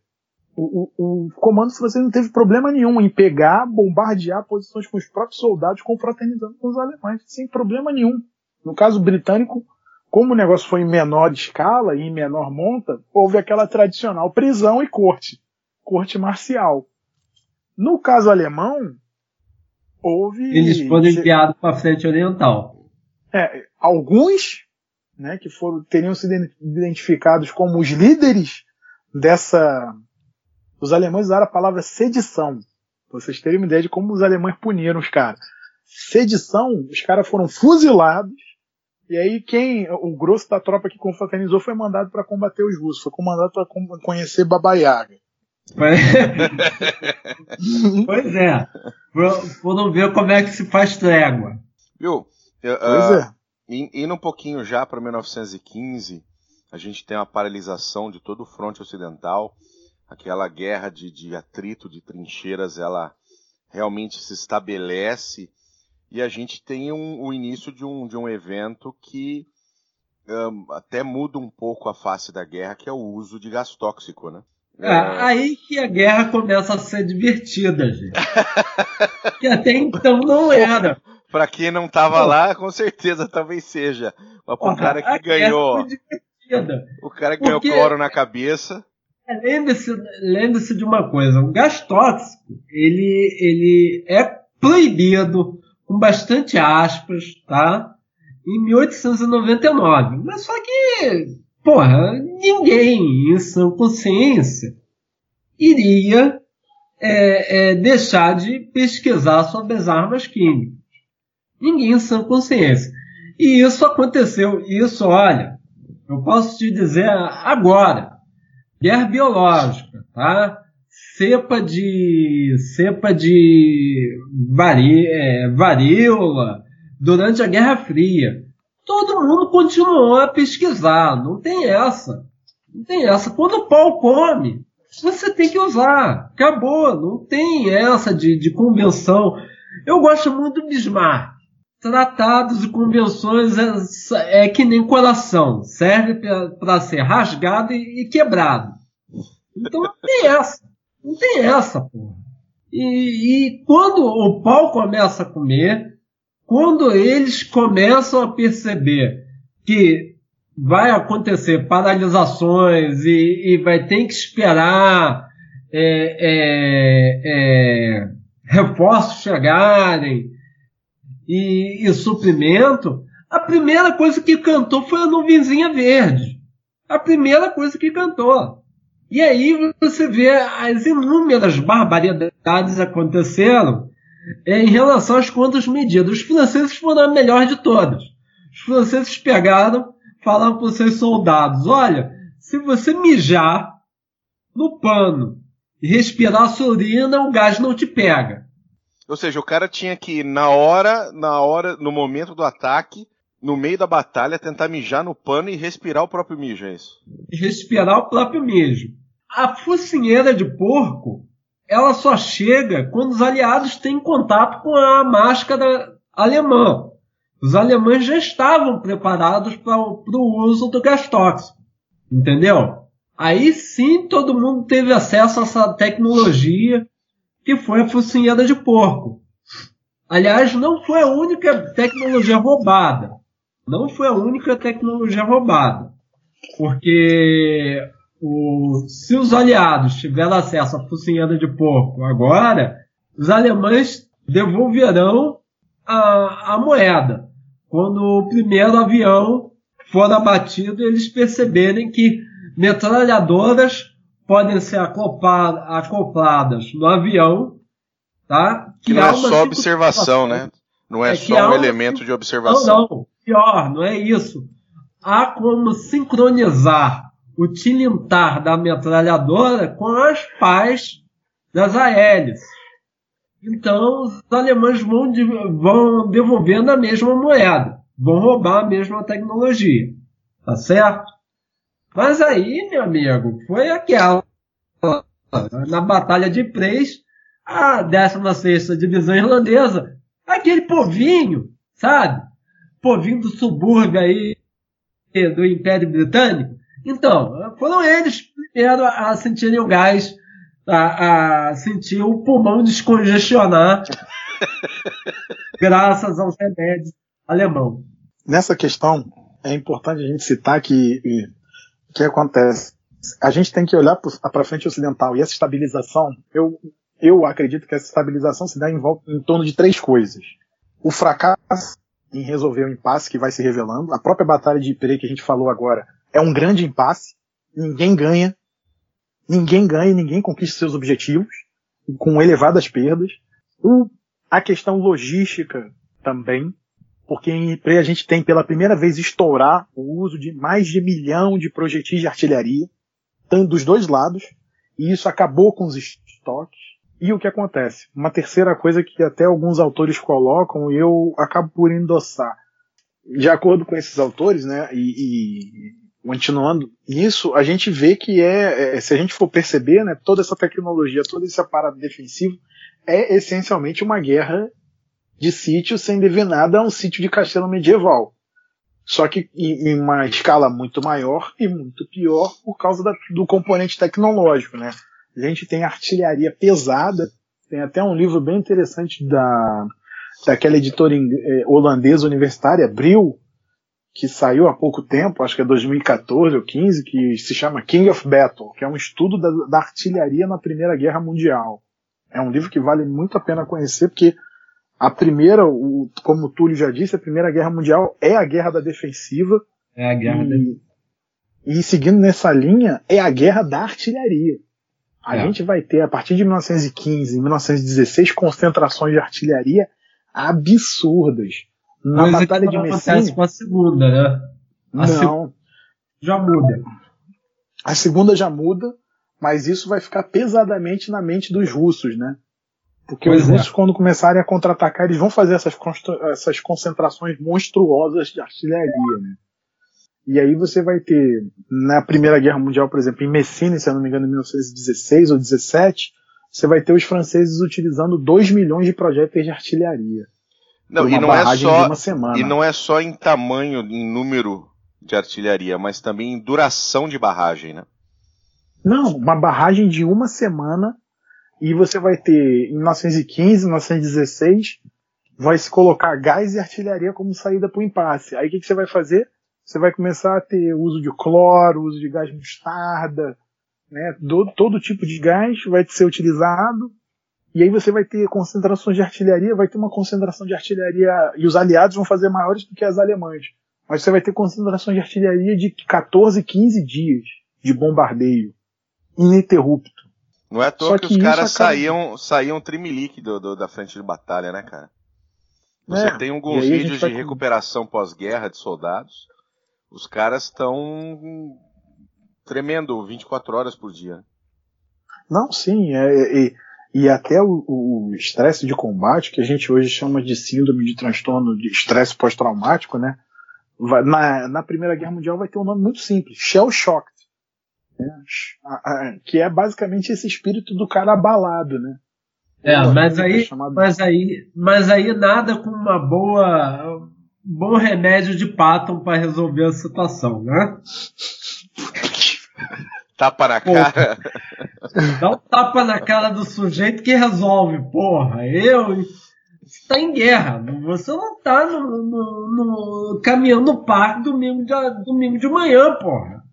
o, o, o, comando francês não teve problema nenhum em pegar, bombardear posições com os próprios soldados, confraternizando com os alemães, sem problema nenhum. No caso britânico, como o negócio foi em menor escala e em menor monta, houve aquela tradicional prisão e corte, corte marcial. No caso alemão, houve. Eles foram enviados para a frente oriental. É, alguns, né, que foram teriam sido identificados como os líderes dessa. Os alemães usaram a palavra sedição. Pra vocês terem uma ideia de como os alemães puniram os caras. Sedição, os caras foram fuzilados e aí quem, o grosso da tropa que confraternizou foi mandado para combater os russos, foi mandado para conhecer Baba Yaga. pois é. [laughs] Foram ver como é que se faz trégua. Viu? Uh, pois é. Indo um pouquinho já para 1915, a gente tem uma paralisação de todo o fronte ocidental. Aquela guerra de, de atrito, de trincheiras, ela realmente se estabelece e a gente tem um, o início de um, de um evento que um, até muda um pouco a face da guerra, que é o uso de gás tóxico, né? É, é... aí que a guerra começa a ser divertida, gente. [laughs] que até então não era. Para quem não tava lá, com certeza talvez seja. Mas pro cara que ganhou. O cara que ganhou cloro na cabeça. Lembre-se lembre de uma coisa, o gás tóxico, ele, ele é proibido, com bastante aspas, tá? Em 1899. Mas só que, porra, ninguém em sã consciência iria é, é, deixar de pesquisar sobre as armas químicas. Ninguém em sã consciência. E isso aconteceu. Isso, olha, eu posso te dizer agora, guerra biológica, tá? Cepa de cepa de vari, é, varíola durante a Guerra Fria. Todo mundo continuou a pesquisar, não tem essa. Não tem essa. Quando o pau come, você tem que usar. Acabou. Não tem essa de, de convenção. Eu gosto muito do Bismarck. Tratados e convenções é, é que nem coração. Serve para ser rasgado e, e, quebrado. Então não tem essa. Não tem essa, porra. E, e quando o pau começa a comer, quando eles começam a perceber que vai acontecer paralisações e, e vai ter que esperar é, é, é, reforços chegarem e, e, suprimento, a primeira coisa que cantou foi a nuvenzinha verde. A primeira coisa que cantou. E aí você vê as inúmeras barbaridades aconteceram é, em relação às contas medidas. Os franceses foram a melhor de todas. Os franceses pegaram falar para os seus soldados: olha, se você mijar no pano e respirar sua urina, o gás não te pega. Ou seja, o cara tinha que na hora, na hora, no momento do ataque, no meio da batalha, tentar mijar no pano e respirar o próprio mijo, é isso? Respirar o próprio mijo. A focinheira de porco, ela só chega quando os aliados têm contato com a máscara alemã. Os alemães já estavam preparados para o uso do gás tóxico. Entendeu? Aí sim todo mundo teve acesso a essa tecnologia que foi a focinheira de porco. Aliás, não foi a única tecnologia roubada. Não foi a única tecnologia roubada. Porque o, se os aliados tiveram acesso à focinheira de porco agora, os alemães devolverão a, a moeda. Quando o primeiro avião for abatido, eles perceberem que metralhadoras podem ser acopladas no avião, tá? Que, que não é só observação, né? Não é, é só um elemento de observação. Não, não. Pior, não é isso. Há como sincronizar o tilintar da metralhadora com as pás das aéreas. Então, os alemães vão, vão devolvendo a mesma moeda, vão roubar a mesma tecnologia. Tá certo? Mas aí, meu amigo, foi aquela. Na Batalha de Preis, a 16 Divisão Irlandesa, aquele povinho, sabe? Povinho do subúrbio aí do Império Britânico. Então, foram eles primeiro a sentirem o gás a, a sentir o pulmão descongestionar [laughs] graças aos remédios alemão. Nessa questão, é importante a gente citar que que acontece? A gente tem que olhar para a frente ocidental e essa estabilização, eu, eu acredito que essa estabilização se dá em, volta, em torno de três coisas. O fracasso em resolver o impasse que vai se revelando, a própria batalha de Ypres que a gente falou agora é um grande impasse, ninguém ganha, ninguém ganha, ninguém conquista seus objetivos, com elevadas perdas. O, a questão logística também, porque a gente tem pela primeira vez estourar o uso de mais de milhão de projetis de artilharia, tanto dos dois lados, e isso acabou com os estoques. E o que acontece? Uma terceira coisa que até alguns autores colocam e eu acabo por endossar. De acordo com esses autores, né, e, e continuando nisso, a gente vê que é, é, se a gente for perceber, né, toda essa tecnologia, todo esse aparato defensivo é essencialmente uma guerra de sítio sem dever nada a um sítio de castelo medieval. Só que em, uma escala muito maior e muito pior por causa da, do componente tecnológico, né? A gente tem artilharia pesada, tem até um livro bem interessante da daquela editora eh, holandesa universitária, Brill, que saiu há pouco tempo, acho que é 2014 ou 15, que se chama King of Battle, que é um estudo da, da artilharia na Primeira Guerra Mundial. É um livro que vale muito a pena conhecer, porque a primeira, o, como o Túlio já disse, a Primeira Guerra Mundial é a guerra da defensiva. É a guerra e, da... e seguindo nessa linha, é a guerra da artilharia. A É. gente vai ter, a partir de 1915 e 1916, concentrações de artilharia absurdas. Na Coisa Batalha de Messina, com a segunda, né? a não. Já muda. A segunda já muda, mas isso vai ficar pesadamente na mente dos russos, né? Porque Pois os é. russos, quando começarem a contra-atacar, eles vão fazer essas, essas concentrações monstruosas de artilharia, né? E aí você vai ter, na Primeira Guerra Mundial, por exemplo, em Messina, se eu não me engano, em 1916 ou 17, você vai ter os franceses utilizando 2 milhões de projéteis de artilharia. Não, e não é só de uma semana. e não é só em tamanho, em número de artilharia, mas também em duração de barragem, né? Não, uma barragem de uma semana e você vai ter em 1915, 1916, vai se colocar gás e artilharia como saída para o impasse. Aí o que, que você vai fazer? Você vai começar a ter uso de cloro, uso de gás mostarda, né? todo, todo tipo de gás vai ser utilizado. E aí você vai ter concentrações de artilharia, vai ter uma concentração de artilharia e os aliados vão fazer maiores do que as alemãs. Mas você vai ter concentrações de artilharia de 14, 15 dias de bombardeio ininterrupto. Não é à toa que, que os caras acaba- saíam, saíam trimelique do, do- da frente de batalha, né, cara? Você É, tem alguns vídeos vai de com- recuperação pós-guerra de soldados. Os caras estão tremendo 24 horas por dia. Não, sim, é, e, e até o estresse de combate, que a gente hoje chama de síndrome de transtorno de estresse pós-traumático, né? vai- na, na Primeira Guerra Mundial vai ter um nome muito simples, Shell Shock. Né? A- a- que é basicamente esse espírito do cara abalado, né? É, mas é aí, mas aí, mas aí nada com uma boa, um bom remédio de Patton para resolver a situação, né? [laughs] Tapa na cara. [laughs] Dá um tapa na cara do sujeito que resolve, porra. Eu você tá em guerra. Você não tá no, no, no- caminhando no parque domingo de, domingo de manhã, porra.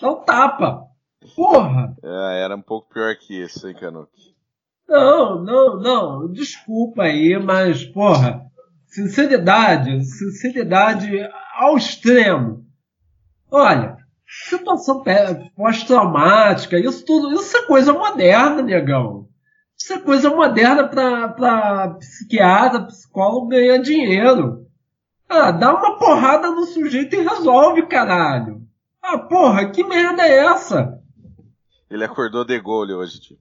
Dá um tapa. Porra. É, era um pouco pior que isso, hein, Canuck? Não, não, não. Desculpa aí, mas, porra, sinceridade, sinceridade ao extremo. Olha, situação pós-traumática, isso tudo, isso é coisa moderna, negão. Isso é coisa moderna pra, pra psiquiatra, psicólogo ganhar dinheiro. Ah, dá uma porrada no sujeito e resolve, caralho. Ah, porra, que merda é essa? Ele acordou de gole hoje, tio.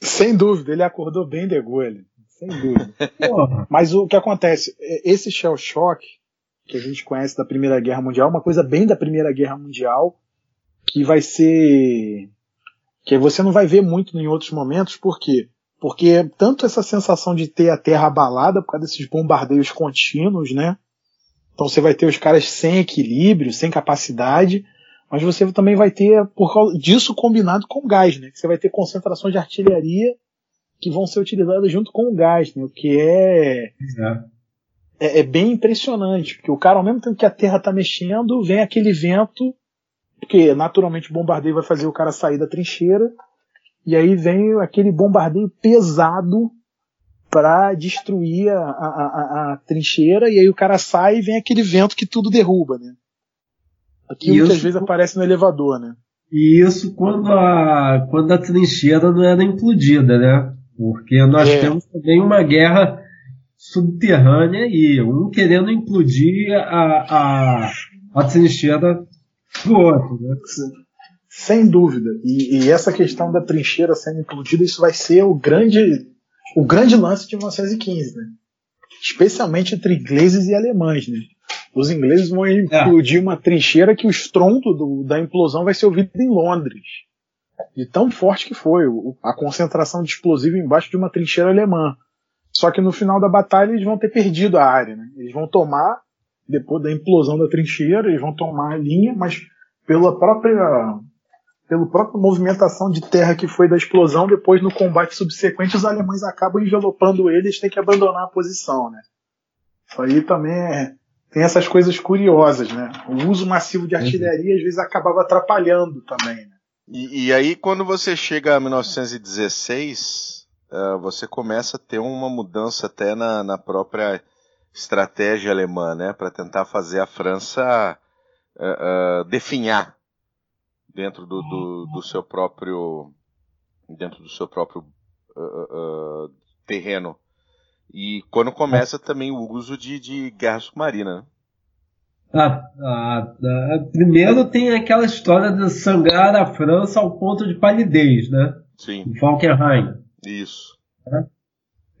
Sem dúvida, ele acordou bem de Gaulle, sem dúvida. [laughs] Porra. Mas o que acontece? É, Esse shell shock que a gente conhece da Primeira Guerra Mundial, é uma coisa bem da Primeira Guerra Mundial, que vai ser. que você não vai ver muito em outros momentos, por quê? Porque tanto essa sensação de ter a terra abalada por causa desses bombardeios contínuos, né? Então você vai ter os caras sem equilíbrio, sem capacidade, mas você também vai ter, por causa disso, combinado com gás, né? Você vai ter concentrações de artilharia que vão ser utilizadas junto com o gás, né? O que é É. é, é bem impressionante, porque o cara, ao mesmo tempo que a Terra está mexendo, vem aquele vento, porque naturalmente o bombardeio vai fazer o cara sair da trincheira, e aí vem aquele bombardeio pesado para destruir a, a, a- a trincheira, e aí o cara sai e vem aquele vento que tudo derruba, né? Aquilo que Isso- às vezes aparece no elevador, né? E isso quando a, quando a trincheira não era implodida, né? Porque nós É. temos também uma guerra subterrânea e um querendo implodir a, a, a trincheira do outro, né? Sem dúvida. E, e essa questão da trincheira sendo implodida, isso vai ser o grande, o grande lance de 1915, né? Especialmente entre ingleses e alemães, né? Os ingleses vão implodir uma trincheira que o estrondo do- da implosão vai ser ouvido em Londres. De tão forte que foi o- a concentração de explosivo embaixo de uma trincheira alemã. Só que no final da batalha eles vão ter perdido a área, né? Eles vão tomar, depois da implosão da trincheira, eles vão tomar a linha, mas pela própria pela própria movimentação de terra que foi da explosão, depois no combate subsequente os alemães acabam envelopando eles, têm que abandonar a posição, né? Isso aí também é, tem essas coisas curiosas, né? O uso massivo de artilharia às vezes acabava atrapalhando também. Né? E, e, aí, quando você chega a 1916, uh, você começa a ter uma mudança até na, na própria estratégia alemã, né? Para tentar fazer a França uh, uh, definhar dentro do, do, do, seu próprio dentro do seu próprio terreno e quando começa também o uso de, de guerra submarina, né? Ah, ah, ah, primeiro tem aquela história de sangrar a França ao ponto de palidez, né? Sim. Falkenhayn. Isso.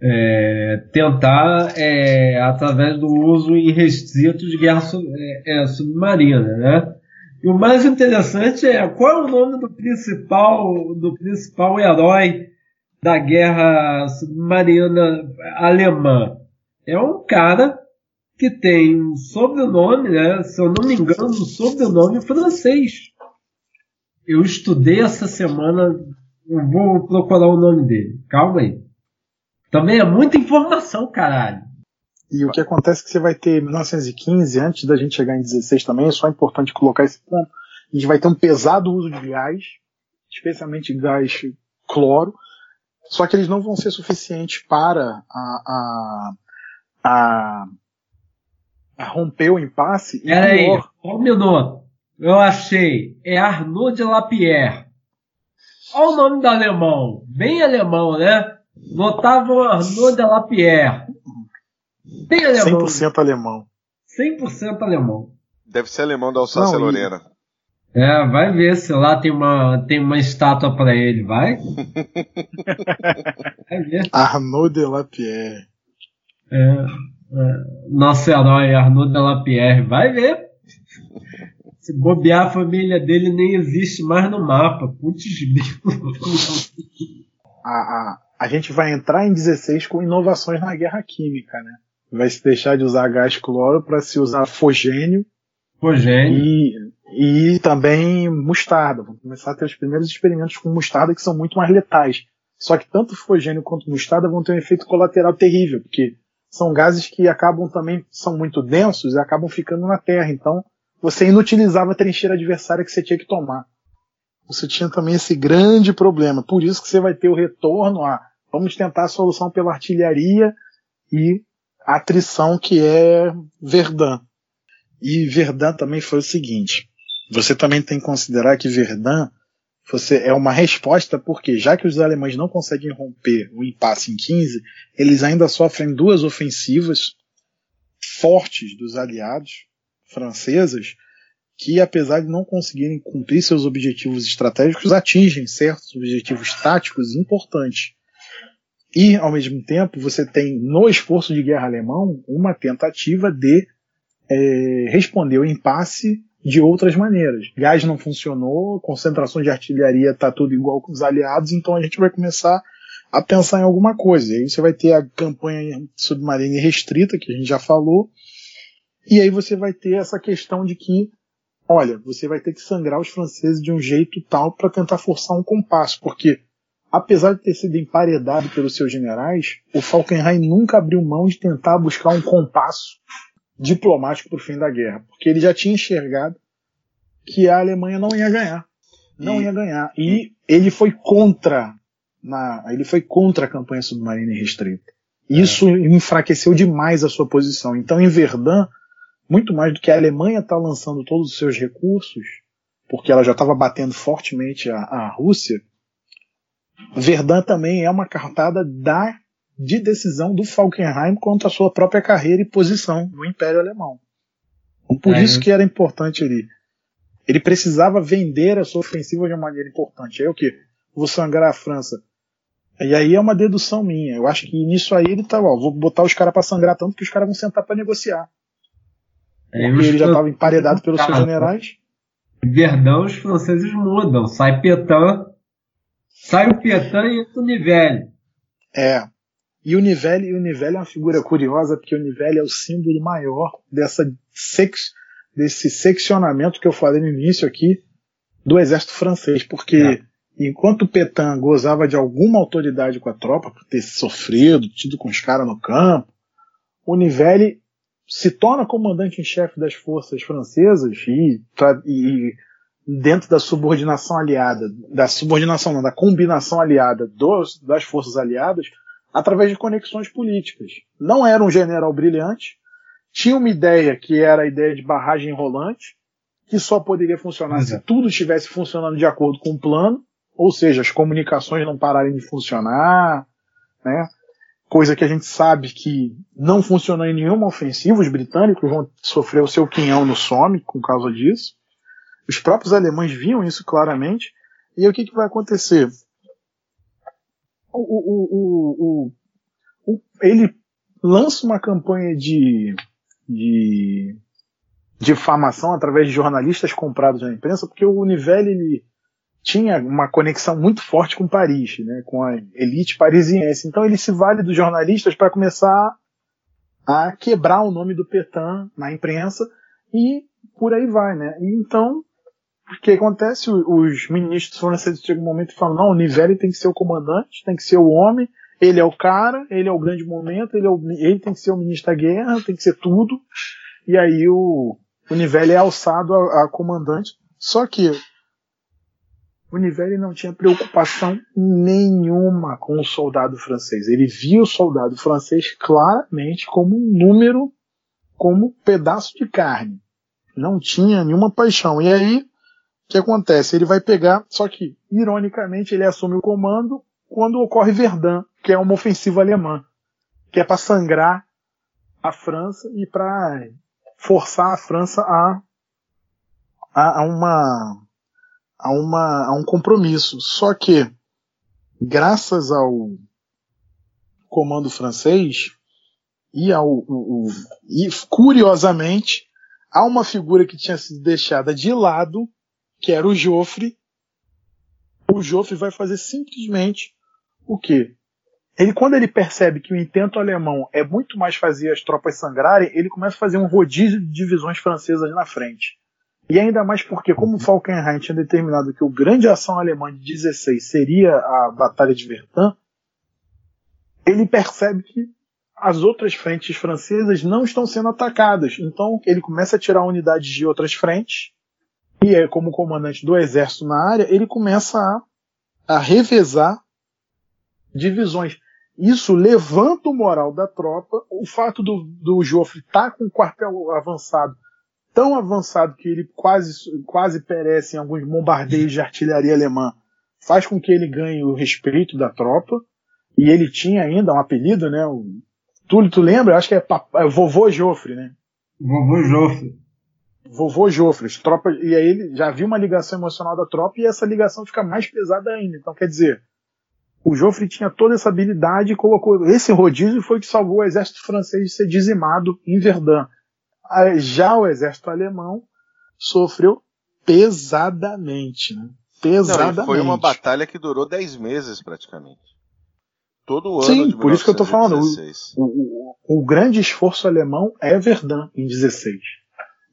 É, tentar, é, através do uso irrestrito de guerra é, é, submarina, né? E o mais interessante é qual é o nome do principal, do principal herói da guerra submarina alemã. É um cara que tem um sobrenome, né, se eu não me engano, um sobrenome francês. Eu estudei essa semana, eu vou procurar o nome dele. Calma aí. Também é muita informação, caralho. E o que acontece é que você vai ter 1915, antes da gente chegar em 16 também, é só importante colocar esse ponto. A gente vai ter um pesado uso de gás, especialmente gás cloro, só que eles não vão ser suficientes para a, a, a, a romper o impasse. Peraí, um minuto. Eu achei. É Arnaud de Lapierre. Olha o nome do alemão. Bem alemão, né? Notável Arnaud de Lapierre. Bem alemão. 100% alemão. 100% alemão. Deve ser alemão da Alsácia-Lorena. É, vai ver se lá tem uma, tem uma estátua para ele, vai? [laughs] vai ver. Arnaud de Lapierre. É, é, nosso herói Arnaud de Lapierre, vai ver. Se bobear a família dele nem existe mais no mapa. Putz, a, a, a gente vai entrar em 16 com inovações na guerra química, né? Vai se deixar de usar gás cloro para se usar fogênio. Fogênio. E e também mostarda. Vamos começar a ter os primeiros experimentos com mostarda que são muito mais letais. Só que tanto fogênio quanto mostarda vão ter um efeito colateral terrível, porque são gases que acabam também, são muito densos e acabam ficando na terra. Então, você inutilizava a trincheira adversária que você tinha que tomar. Você tinha também esse grande problema. Por isso que você vai ter o retorno a vamos tentar a solução pela artilharia e atrição que é Verdun. E Verdun também foi o seguinte: você também tem que considerar que Verdun você, é uma resposta porque, já que os alemães não conseguem romper o impasse em 15, eles ainda sofrem duas ofensivas fortes dos aliados francesas que, apesar de não conseguirem cumprir seus objetivos estratégicos, atingem certos objetivos táticos importantes. E, ao mesmo tempo, você tem no esforço de guerra alemão uma tentativa de é, responder o impasse de outras maneiras. Gás não funcionou, concentração de artilharia está tudo igual com os aliados, então a gente vai começar a pensar em alguma coisa. Aí você vai ter a campanha submarina restrita, que a gente já falou, e aí você vai ter essa questão de que, olha, você vai ter que sangrar os franceses de um jeito tal para tentar forçar um compasso, porque apesar de ter sido emparedado pelos seus generais, o Falkenhayn nunca abriu mão de tentar buscar um compasso diplomático para o fim da guerra, porque ele já tinha enxergado que a Alemanha não ia ganhar, não e... ia ganhar, e ele foi contra na, ele foi contra a campanha submarina restrita. Isso é. enfraqueceu demais a sua posição. Então, em Verdun, muito mais do que a Alemanha está lançando todos os seus recursos, porque ela já estava batendo fortemente a, a Rússia, Verdun também é uma cartada da de decisão do Falkenhayn contra a sua própria carreira e posição no Império Alemão. Então, por é, isso que era importante ele. Ele precisava vender a sua ofensiva de uma maneira importante. Aí o que? Vou sangrar a França. E aí é uma dedução minha. Eu acho que nisso aí ele tava, ó, vou botar os caras para sangrar tanto que os caras vão sentar para negociar. É, Porque ele já estava emparedado pelos seus generais. Verdão, os franceses mudam. Sai Petain, sai o Petain e entra o Nivelle. É, e o Nivelle, o Nivelle é uma figura curiosa, porque o Nivelle é o símbolo maior dessa sex, desse seccionamento que eu falei no início aqui do exército francês, porque é. enquanto Petain gozava de alguma autoridade com a tropa, por ter sofrido, tido com os caras no campo, o Nivelle se torna comandante em chefe das forças francesas e, e, dentro da subordinação aliada, da subordinação não, da combinação aliada dos, das forças aliadas, através de conexões políticas. Não era um general brilhante, tinha uma ideia que era a ideia de barragem rolante, que só poderia funcionar Exato. se tudo estivesse funcionando de acordo com o plano, ou seja, as comunicações não pararem de funcionar, né? Coisa que a gente sabe que não funcionou em nenhuma ofensiva, os britânicos vão sofrer o seu quinhão no some por causa disso. Os próprios alemães viam isso claramente. E o que, que vai acontecer? O, o, o, ele lança uma campanha de, de difamação através de jornalistas comprados na imprensa, porque o Nivelle ele tinha uma conexão muito forte com Paris, né, com a elite parisiense. Então ele se vale dos jornalistas para começar a quebrar o nome do Petain na imprensa e por aí vai, né? Então o que acontece? Os ministros franceses chegam um momento e falam: não, o Nivelle tem que ser o comandante, tem que ser o homem, ele é o cara, ele é o grande momento, ele, é o, ele tem que ser o ministro da guerra, tem que ser tudo. E aí o, o Nivelle é alçado a, a comandante. Só que o Nivelle não tinha preocupação nenhuma com o soldado francês. Ele via o soldado francês claramente como um número, como um pedaço de carne. Não tinha nenhuma paixão. E aí que acontece? Ele vai pegar, só que, ironicamente, ele assume o comando quando ocorre Verdun, que é uma ofensiva alemã, que é para sangrar a França e para forçar a França a, a, a, uma, a, uma, a um compromisso. Só que, graças ao comando francês e ao o, o, e curiosamente há uma figura que tinha sido deixada de lado que era o Joffre, o Joffre vai fazer simplesmente o quê? Ele, quando ele percebe que o intento alemão é muito mais fazer as tropas sangrarem, ele começa a fazer um rodízio de divisões francesas na frente. E ainda mais porque, como Falkenhayn tinha determinado que o grande ação alemã de 16 seria a Batalha de Verdun, ele percebe que as outras frentes francesas não estão sendo atacadas. Então ele começa a tirar unidades de outras frentes e é como comandante do exército na área, ele começa a, a revezar divisões. Isso levanta o moral da tropa. O fato do, do Joffre estar tá com o quartel avançado, tão avançado que ele quase, quase perece em alguns bombardeios de artilharia alemã, faz com que ele ganhe o respeito da tropa. E ele tinha ainda um apelido, né? O, tu, tu lembra? Acho que é, é Vovô Joffre, né? Vovô Joffre vovô Jofres, tropa, e aí ele já viu uma ligação emocional da tropa e essa ligação fica mais pesada ainda. Então, quer dizer, o Joffre tinha toda essa habilidade e colocou. Esse rodízio foi que salvou o exército francês de ser dizimado em Verdun. Já o exército alemão sofreu pesadamente. Né? Pesadamente. Não, foi uma batalha que durou 10 meses praticamente. Todo o ano Sim, por isso que eu estou falando. O, o, o grande esforço alemão é Verdun em 16.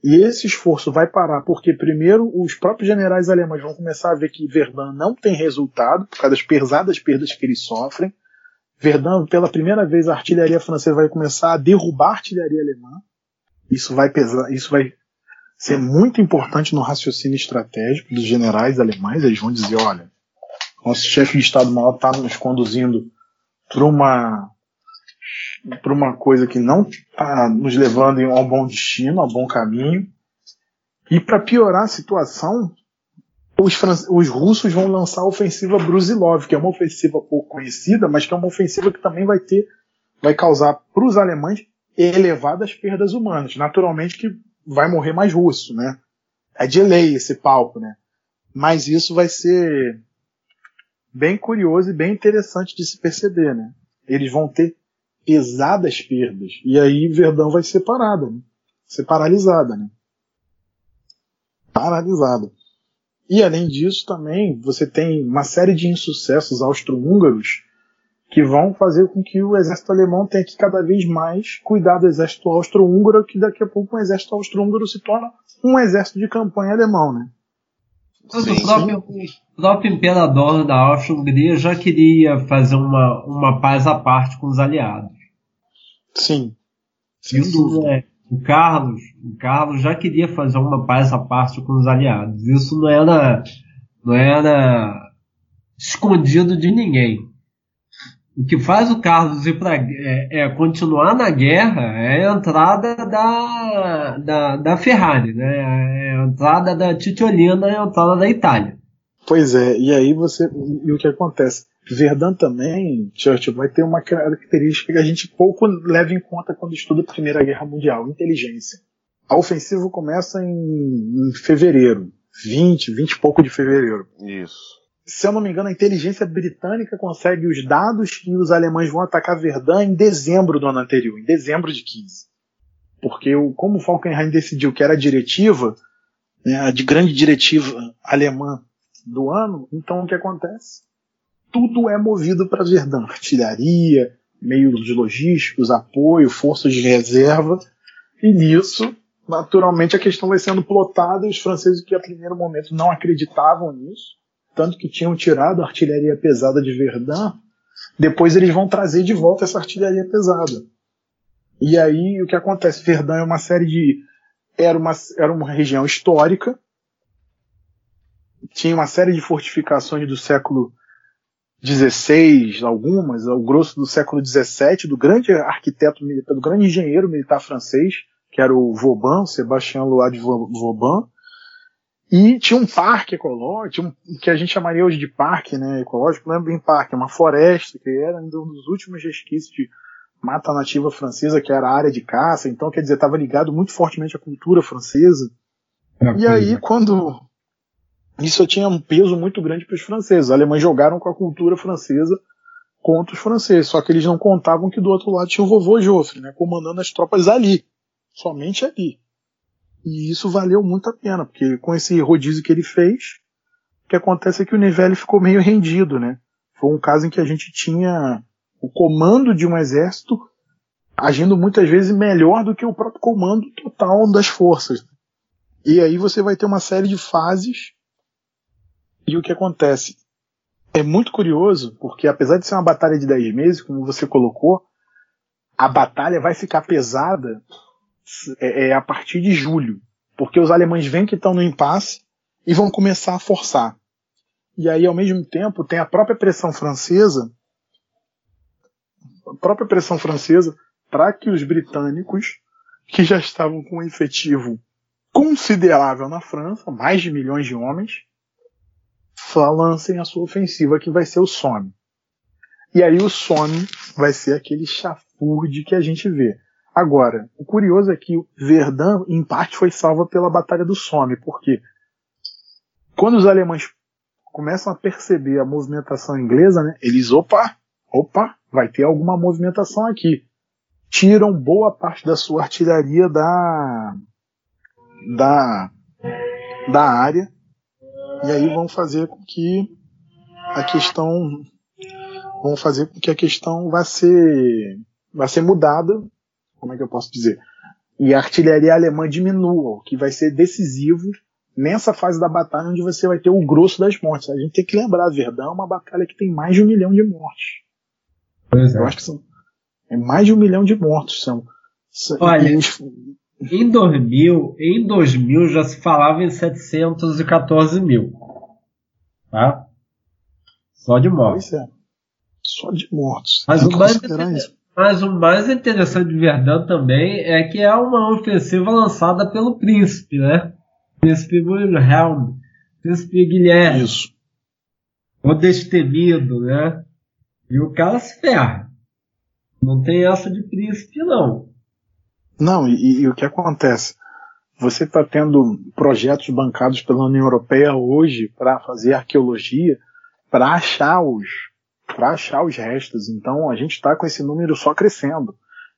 E esse esforço vai parar porque, primeiro, os próprios generais alemães vão começar a ver que Verdun não tem resultado, por causa das pesadas perdas que eles sofrem. Verdun, pela primeira vez, a artilharia francesa vai começar a derrubar a artilharia alemã. Isso vai pesar, isso vai ser muito importante no raciocínio estratégico dos generais alemães. Eles vão dizer: olha, nosso chefe de Estado-Maior está nos conduzindo para uma para uma coisa que não está nos levando a um bom destino, a um bom caminho. E para piorar a situação, os, os, russos vão lançar a ofensiva Brusilov, que é uma ofensiva pouco conhecida, mas que é uma ofensiva que também vai ter, vai causar para os alemães elevadas perdas humanas. Naturalmente que vai morrer mais russo, né? É de lei esse palco, né? Mas isso vai ser bem curioso e bem interessante de se perceber, né? Eles vão ter pesadas perdas. E aí Verdão vai ser parada, né? ser paralisada. Né? Paralisada. E além disso, também você tem uma série de insucessos austro-húngaros que vão fazer com que o exército alemão tenha que cada vez mais cuidar do exército austro-húngaro, que daqui a pouco o exército austro-húngaro se torna um exército de campanha alemão, né? Sim, o, próprio, o próprio imperador da Áustria-Hungria já queria fazer uma, uma paz à parte com os aliados. Sim. Sem dúvida. É, o Carlos, o Carlos já queria fazer uma paz à parte com os aliados. Isso não era, não era escondido de ninguém. O que faz o Carlos ir para é, é, continuar na guerra é a entrada da, da, da Ferrari, né? É a entrada da Titiolina e a entrada da Itália. Pois é, e aí você. E o que acontece? Verdun também, Churchill, vai ter uma característica que a gente pouco leva em conta quando estuda a Primeira Guerra Mundial: inteligência. A ofensiva começa em, em fevereiro, 20, 20 e pouco de fevereiro. Isso se eu não me engano, a inteligência britânica consegue os dados que os alemães vão atacar Verdun em dezembro do ano anterior, em dezembro de 15. Porque o, como o Falkenhayn decidiu que era a diretiva, né, a de grande diretiva alemã do ano, então o que acontece? Tudo é movido para Verdun. Artilharia, meios logísticos, apoio, forças de reserva. E nisso, naturalmente, a questão vai sendo plotada e os franceses que a primeiro momento não acreditavam nisso tanto que tinham tirado a artilharia pesada de Verdun, depois eles vão trazer de volta essa artilharia pesada. E aí o que acontece? Verdun é uma série de. Era uma, era uma região histórica, tinha uma série de fortificações do século XVI, algumas, o grosso do século XVII, do grande arquiteto militar, do grande engenheiro militar francês, que era o Vauban, Sebastião Lois de Vauban, e tinha um parque ecológico, um, que a gente chamaria hoje de parque né, ecológico, não é bem parque, é uma floresta, que era um dos últimos resquícios de mata nativa francesa, que era a área de caça, então quer dizer, estava ligado muito fortemente à cultura francesa. É, e aí, é. quando. Isso tinha um peso muito grande para os franceses. Os alemães jogaram com a cultura francesa contra os franceses, só que eles não contavam que do outro lado tinha o vovô Joffre, né, comandando as tropas ali, somente ali. E isso valeu muito a pena, porque com esse rodízio que ele fez, o que acontece é que o Nivelle ficou meio rendido, né? Foi um caso em que a gente tinha o comando de um exército agindo muitas vezes melhor do que o próprio comando total das forças. E aí você vai ter uma série de fases. E o que acontece? É muito curioso, porque apesar de ser uma batalha de 10 meses, como você colocou, a batalha vai ficar pesada é, é a partir de julho, porque os alemães veem que estão no impasse e vão começar a forçar. E aí, ao mesmo tempo, tem a própria pressão francesa, a própria pressão francesa para que os britânicos, que já estavam com um efetivo considerável na França, mais de milhões de homens, lancem a sua ofensiva, que vai ser o Somme. E aí o Somme vai ser aquele chafurde que a gente vê. Agora, o curioso é que Verdun, em parte, foi salva pela Batalha do Somme, porque quando os alemães começam a perceber a movimentação inglesa, né, eles, opa, opa, vai ter alguma movimentação aqui. Tiram boa parte da sua artilharia da, da, da área, e aí vão fazer com que a questão vão fazer com que a questão vá ser, vá ser mudada como é que eu posso dizer? E a artilharia alemã diminua, o que vai ser decisivo nessa fase da batalha onde você vai ter o grosso das mortes. A gente tem que lembrar, Verdão é uma batalha que tem mais de um milhão de mortes. Pois é. Eu acho que são é mais de um milhão de mortos. São, Olha, em 2000, em 2000 já se falava em 714 mil. Tá? Só de mortos. É. Só de mortos. Mas o mais, mas o mais interessante de Verdun também é que é uma ofensiva lançada pelo príncipe, né? Príncipe Wilhelm, príncipe Guilherme. Isso. O destemido, né? E o cara se ferra. Não tem essa de príncipe, não. Não, e, e o que acontece? Você está tendo projetos bancados pela União Europeia hoje para fazer arqueologia, para achar os, para achar os restos. Então a gente está com esse número só crescendo.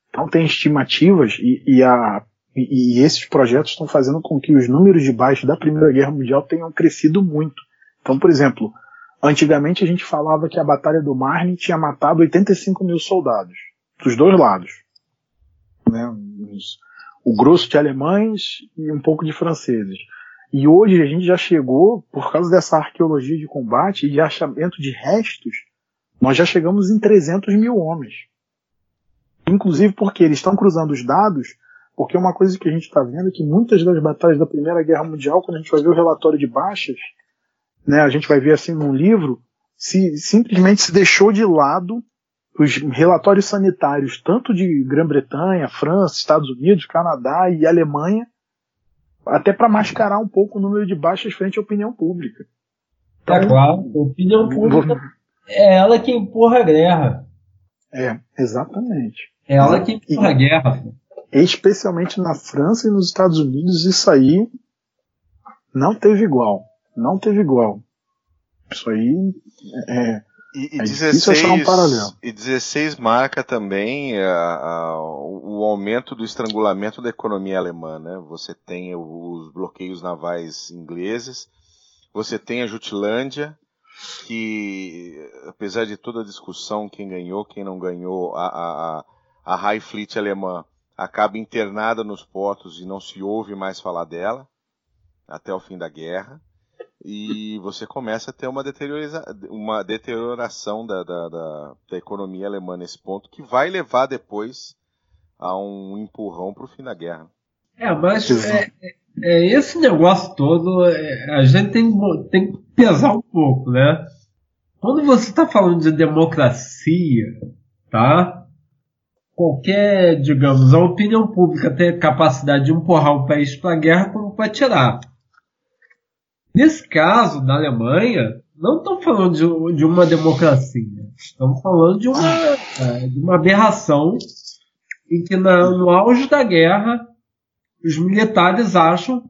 Então tem estimativas e, e, a, e, e esses projetos estão fazendo com que os números de baixo da Primeira Guerra Mundial tenham crescido muito. Então, por exemplo, antigamente a gente falava que a Batalha do Marne tinha matado 85 mil soldados, dos dois lados. Né? O grosso de alemães e um pouco de franceses. E hoje a gente já chegou, por causa dessa arqueologia de combate e de achamento de restos, nós já chegamos em 300 mil homens. Inclusive porque eles estão cruzando os dados Porque uma coisa que a gente está vendo é que muitas das batalhas da Primeira Guerra Mundial, quando a gente vai ver o relatório de baixas, né, a gente vai ver assim num livro, se simplesmente se deixou de lado os relatórios sanitários, tanto de Grã-Bretanha, França, Estados Unidos, Canadá e Alemanha, até para mascarar um pouco o número de baixas frente à opinião pública. Então, é claro, a opinião pública é ela que empurra a guerra. É, exatamente. É ela que empurra a guerra. Especialmente na França e nos Estados Unidos, isso aí não teve igual. Não teve igual. Isso aí é, e, e, é 16, um paralelo. e 16 marca também a, a, o aumento do estrangulamento da economia alemã. Né? Você tem os bloqueios navais ingleses, você tem a Jutlândia, que apesar de toda a discussão, quem ganhou, quem não ganhou, a, a, a High Fleet alemã acaba internada nos portos e não se ouve mais falar dela até o fim da guerra e você começa a ter uma, uma deterioração da, da, da, da, economia alemã nesse ponto, que vai levar depois a um empurrão para o fim da guerra. É, mas é, é, é, esse negócio todo, é, a gente tem, tem que pesar um pouco, né? Quando você está falando de democracia, tá? Qualquer, digamos, a opinião pública tem a capacidade de empurrar o país para a guerra como para tirar. Nesse caso, da Alemanha, não estamos falando de, de, uma democracia. Estamos falando de uma, é, de uma aberração em que, na, no auge da guerra, os militares acham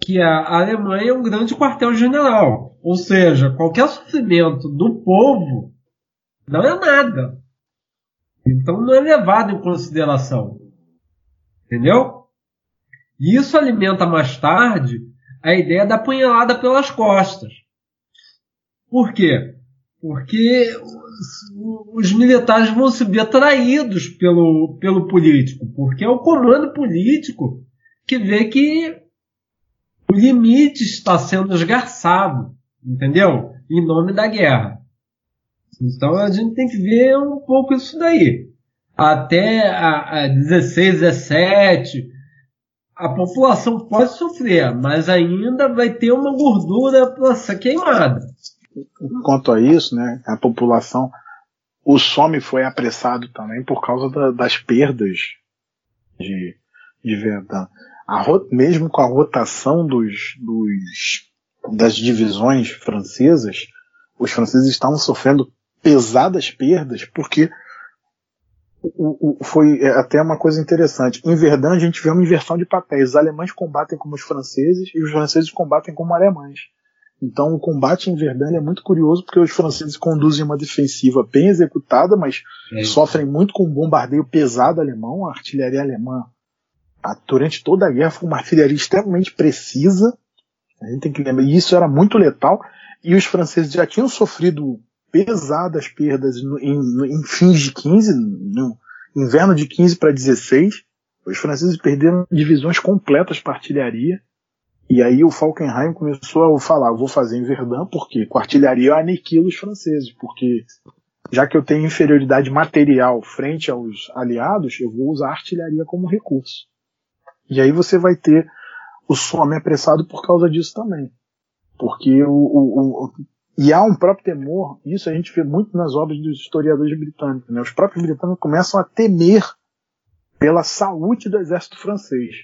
que a Alemanha é um grande quartel-general. Ou seja, qualquer sofrimento do povo não é nada. Então não é levado em consideração. Entendeu? E isso alimenta mais tarde a ideia da punhalada pelas costas. Por quê? Porque os, os militares vão se ver traídos pelo, pelo político, porque é o comando político que vê que o limite está sendo esgarçado, entendeu? Em nome da guerra. Então a gente tem que ver um pouco isso daí. Até a, a 16, 17, a população pode sofrer, mas ainda vai ter uma gordura para ser queimada. Quanto a isso, né, a população, o some foi apressado também por causa da, das perdas de, de Verdun. A, mesmo com a rotação dos, dos, das divisões francesas, os franceses estavam sofrendo pesadas perdas porque o, o, foi é, até uma coisa interessante. Em Verdun a gente vê uma inversão de papéis. Os alemães combatem como os franceses e os franceses combatem como alemães. Então o combate em Verdun é muito curioso porque os franceses conduzem uma defensiva bem executada, mas é. sofrem muito com um bombardeio pesado alemão. A artilharia alemã durante toda a guerra foi uma artilharia extremamente precisa. A gente tem que lembrar, e isso era muito letal. E os franceses já tinham sofrido pesadas perdas em, em fins de 15, no inverno de 15 para 16. Os franceses perderam divisões completas para artilharia. E aí o Falkenhayn começou a falar, vou fazer em Verdun, porque com artilharia eu aniquilo os franceses, porque já que eu tenho inferioridade material frente aos aliados, eu vou usar a artilharia como recurso. E aí você vai ter o some apressado por causa disso também. Porque o, o, o, e há um próprio temor, isso a gente vê muito nas obras dos historiadores britânicos. Né? Os próprios britânicos começam a temer pela saúde do exército francês.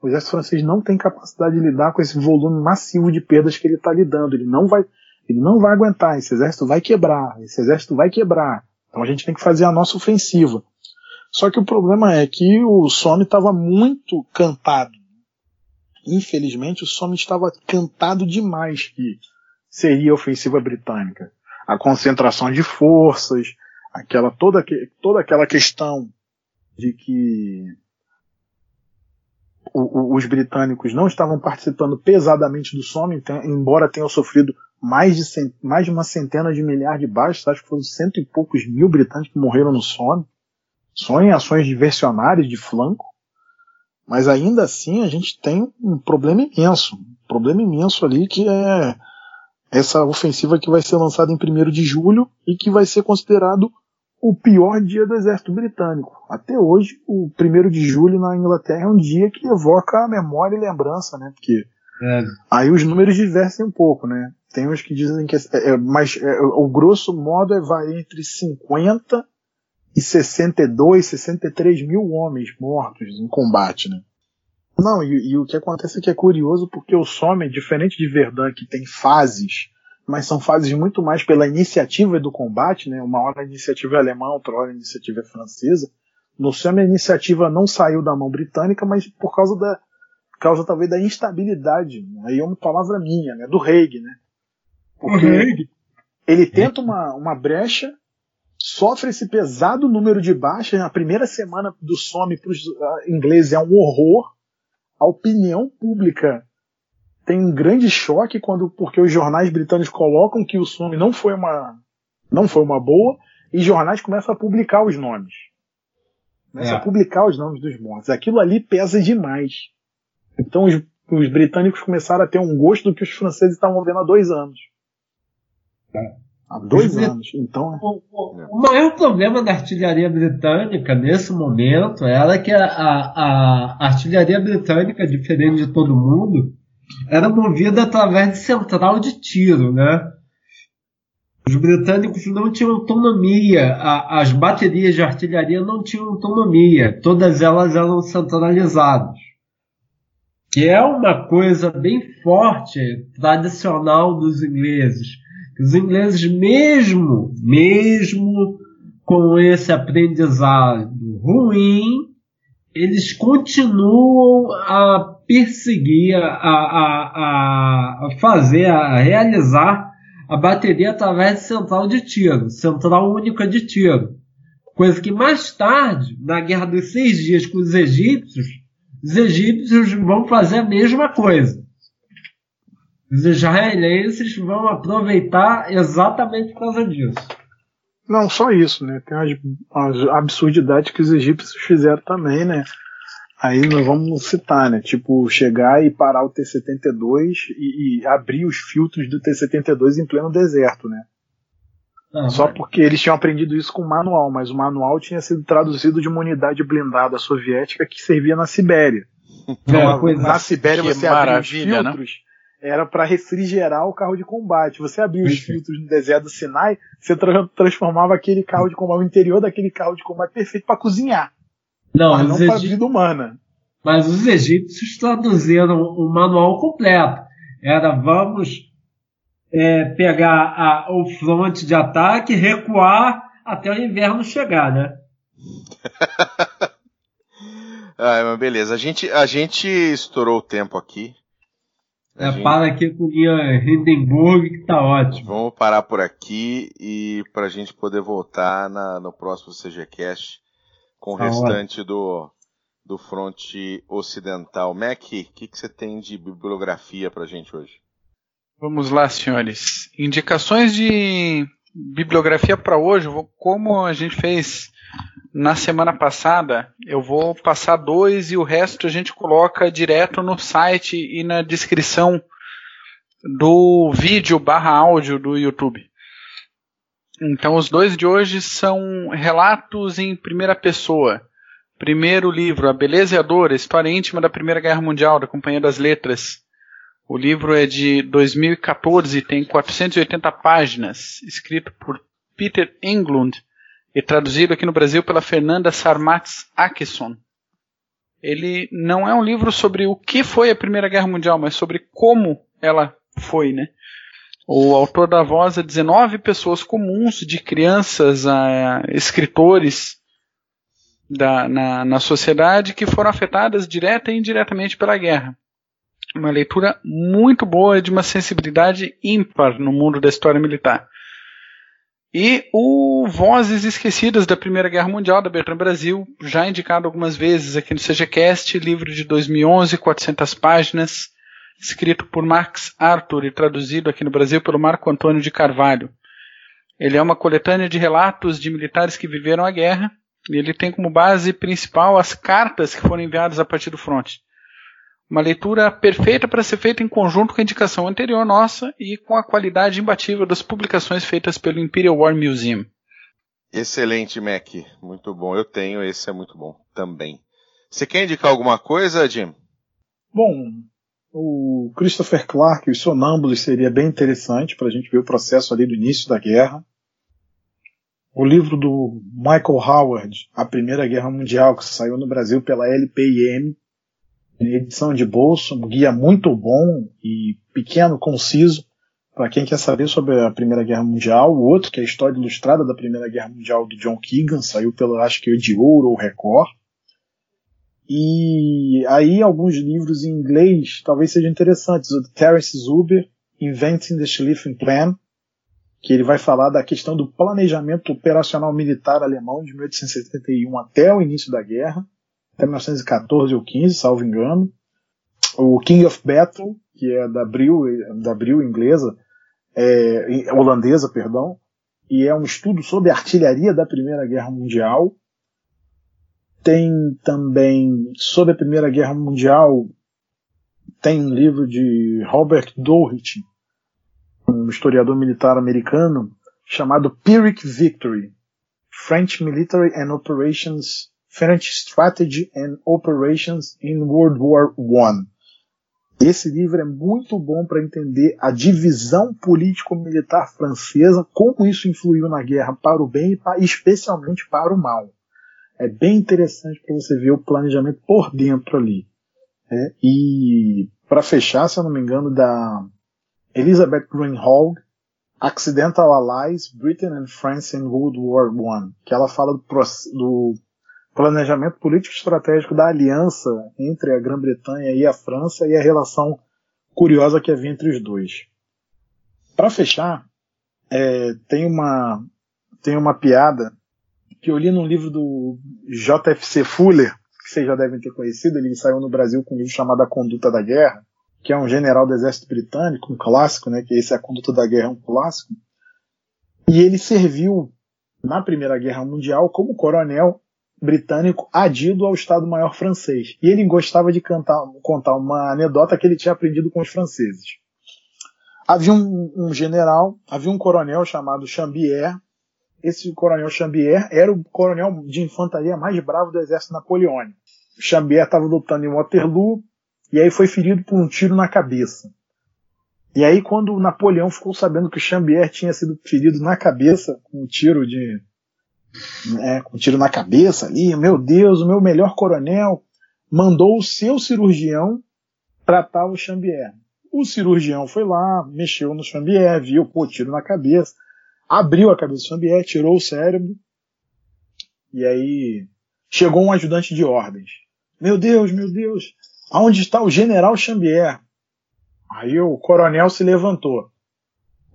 O exército francês não tem capacidade de lidar com esse volume massivo de perdas que ele está lidando. Ele não vai, ele não vai aguentar. Esse exército vai quebrar. Esse exército vai quebrar. Então a gente tem que fazer a nossa ofensiva. Só que o problema é que o Somme estava muito cantado. Infelizmente, o Somme estava cantado demais que seria a ofensiva britânica. A concentração de forças, aquela toda, toda aquela questão de que o, o, os britânicos não estavam participando pesadamente do Somme, embora tenham sofrido mais de, cent, mais de uma centena de milhares de baixas, acho que foram cento e poucos mil britânicos que morreram no Somme, só em ações diversionárias de flanco, mas ainda assim a gente tem um problema imenso, um problema imenso ali que é essa ofensiva que vai ser lançada em 1 de julho e que vai ser considerado o pior dia do exército britânico. Até hoje, o 1 de julho na Inglaterra é um dia que evoca a memória e lembrança, né? Porque é. aí os números divergem um pouco, né? Tem uns que dizem que é, é mas é, o grosso modo é vai entre 50 e 62, 63 mil homens mortos em combate, né? Não, e, e o que acontece é que é curioso porque o Somme, diferente de Verdun, que tem fases mas são fases muito mais pela iniciativa do combate, né? Uma hora a iniciativa é alemã, outra hora a iniciativa é francesa. No Somme a iniciativa não saiu da mão britânica, mas por causa da por causa talvez da instabilidade, aí é uma palavra minha, né? Do Reig, né? Porque uhum. ele tenta uma, uma brecha, sofre esse pesado número de baixas. Na primeira semana do Somme para os uh, ingleses é um horror. A opinião pública tem um grande choque quando porque os jornais britânicos colocam que o Somme não foi uma não foi uma boa e jornais começam a publicar os nomes. Começam é. a publicar os nomes dos mortos. Aquilo ali pesa demais. Então os, os britânicos começaram a ter um gosto do que os franceses estavam vendo há dois anos. É. Há dois anos. Então, o, o, o, maior problema da artilharia britânica nesse momento era que a, a, a artilharia britânica, diferente de todo mundo, era movida através de central de tiro, né? Os britânicos não tinham autonomia, a, as baterias de artilharia não tinham autonomia, todas elas eram centralizadas. Que é uma coisa bem forte, tradicional dos ingleses. Os ingleses, mesmo, mesmo com esse aprendizado ruim, eles continuam a perseguir, a, a, a fazer, a realizar a bateria através de central de tiro, central única de tiro. Coisa que mais tarde, na Guerra dos Seis Dias com os egípcios, os egípcios vão fazer a mesma coisa. Os israelenses vão aproveitar exatamente por causa disso. Não, só isso, né? Tem as, as absurdidades que os egípcios fizeram também, né? Aí nós vamos citar, né? Tipo, chegar e parar o T-72 e, e, abrir os filtros do T-72 em pleno deserto, né? Ah, Só porque eles tinham aprendido isso com o manual, mas o manual tinha sido traduzido de uma unidade blindada soviética que servia na Sibéria. Então, é, na Sibéria você abria os né? filtros, né? Era para refrigerar o carro de combate. Você abria os filtros no deserto do Sinai, você tra transformava aquele carro de combate, o interior daquele carro de combate perfeito para cozinhar. Não, mas não para vida humana. Mas os egípcios traduziram o manual completo. Era vamos é, pegar a, o fronte de ataque, recuar até o inverno chegar, né? [laughs] ah, mas beleza. A gente, a gente estourou o tempo aqui. É, gente... Para aqui com linha Hindenburg, que tá ótimo. Vamos parar por aqui e para a gente poder voltar na, no próximo CGCast com o tá restante do, do fronte ocidental. Mac, o que, que você tem de bibliografia para a gente hoje? Vamos lá, senhores. Indicações de bibliografia para hoje, como a gente fez na semana passada, eu vou passar dois e o resto a gente coloca direto no site e na descrição do vídeo barra áudio do YouTube. Então, os dois de hoje são relatos em primeira pessoa. Primeiro livro, A Beleza e a Dor, a história íntima da Primeira Guerra Mundial, da Companhia das Letras. O livro é de 2014, tem 480 páginas, escrito por Peter Englund e traduzido aqui no Brasil pela Fernanda Sarmatz Akesson. Ele não é um livro sobre o que foi a Primeira Guerra Mundial, mas sobre como ela foi, né? O autor da voz é 19 pessoas comuns, de crianças a escritores da, na, na sociedade, que foram afetadas direta e indiretamente pela guerra. Uma leitura muito boa de uma sensibilidade ímpar no mundo da história militar. E o Vozes Esquecidas da Primeira Guerra Mundial, da Bertrand Brasil, já indicado algumas vezes aqui no CGCast, livro de 2011, 400 páginas, escrito por Max Arthur e traduzido aqui no Brasil pelo Marco Antônio de Carvalho. Ele é uma coletânea de relatos de militares que viveram a guerra e ele tem como base principal as cartas que foram enviadas a partir do fronte. Uma leitura perfeita para ser feita em conjunto com a indicação anterior nossa e com a qualidade imbatível das publicações feitas pelo Imperial War Museum. Excelente, Mac. Muito bom. Eu tenho, esse é muito bom também. Você quer indicar alguma coisa, Jim? Bom, o Christopher Clark, os sonâmbulos, seria bem interessante para a gente ver o processo ali do início da guerra. O livro do Michael Howard, A Primeira Guerra Mundial, que saiu no Brasil pela LPIM, edição de bolso, um guia muito bom e pequeno, conciso, para quem quer saber sobre a Primeira Guerra Mundial. O outro, que é a história ilustrada da Primeira Guerra Mundial do John Keegan, saiu pelo, acho que, de Ouro ou Record. E aí alguns livros em inglês talvez sejam interessantes. O de Terence Zuber, Inventing the Schlieffen Plan, que ele vai falar da questão do planejamento operacional militar alemão de 1871 até o início da guerra, até 1914 ou 15, salvo engano. O King of Battle, que é da Abril, da Abril inglesa, é, holandesa, perdão, e é um estudo sobre artilharia da Primeira Guerra Mundial. Tem também sobre a Primeira Guerra Mundial tem um livro de Robert Doherty, um historiador militar americano, chamado Pyrrhic Victory: French Military and Operations, French Strategy and Operations in World War I. Esse livro é muito bom para entender a divisão político-militar francesa, como isso influiu na guerra para o bem e especialmente para o mal. É bem interessante para você ver o planejamento por dentro ali. É, e para fechar, se eu não me engano, da Elizabeth Greenhalgh, Accidental Allies, Britain and France in World War I, que ela fala do, do planejamento político estratégico da aliança entre a Grã-Bretanha e a França e a relação curiosa que havia entre os dois. Para fechar, é, tem uma tem uma piada que eu li num livro do J.F.C. Fuller, que vocês já devem ter conhecido, ele saiu no Brasil com um livro chamado A Conduta da Guerra, que é um general do exército britânico, um clássico, né, que esse é A Conduta da Guerra, é um clássico, e ele serviu na Primeira Guerra Mundial como coronel britânico adido ao Estado-Maior francês. E ele gostava de cantar, contar uma anedota que ele tinha aprendido com os franceses. Havia um, um general, havia um coronel chamado Chambier. Esse coronel Chambier era o coronel de infantaria mais bravo do exército napoleônico. Chambier estava lutando em Waterloo e aí foi ferido por um tiro na cabeça. E aí, quando Napoleão ficou sabendo que o Chambier tinha sido ferido na cabeça com um tiro de né, com um tiro na cabeça ali, meu Deus, o meu melhor coronel mandou o seu cirurgião tratar o Chambier. O cirurgião foi lá, mexeu no Chambier, viu, pô, tiro na cabeça, abriu a cabeça do Chambier, tirou o cérebro, e aí chegou um ajudante de ordens. Meu Deus, meu Deus, aonde está o general Chambier? Aí o coronel se levantou.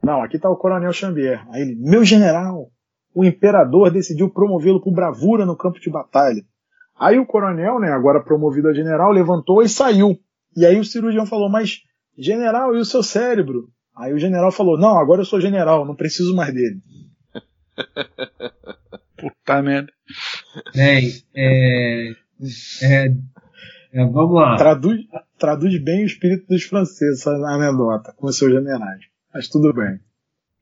Não, aqui está o coronel Chambier. Aí ele, meu general, o imperador decidiu promovê-lo por bravura no campo de batalha. Aí o coronel, né, agora promovido a general, levantou e saiu. E aí o cirurgião falou: Mas, general, e o seu cérebro? Aí o general falou: Não, agora eu sou general, não preciso mais dele. [laughs] Puta merda. Bem, é, é, é, vamos lá. Traduz, traduz bem o espírito dos franceses, essa anedota, com os seus generais. Mas tudo bem.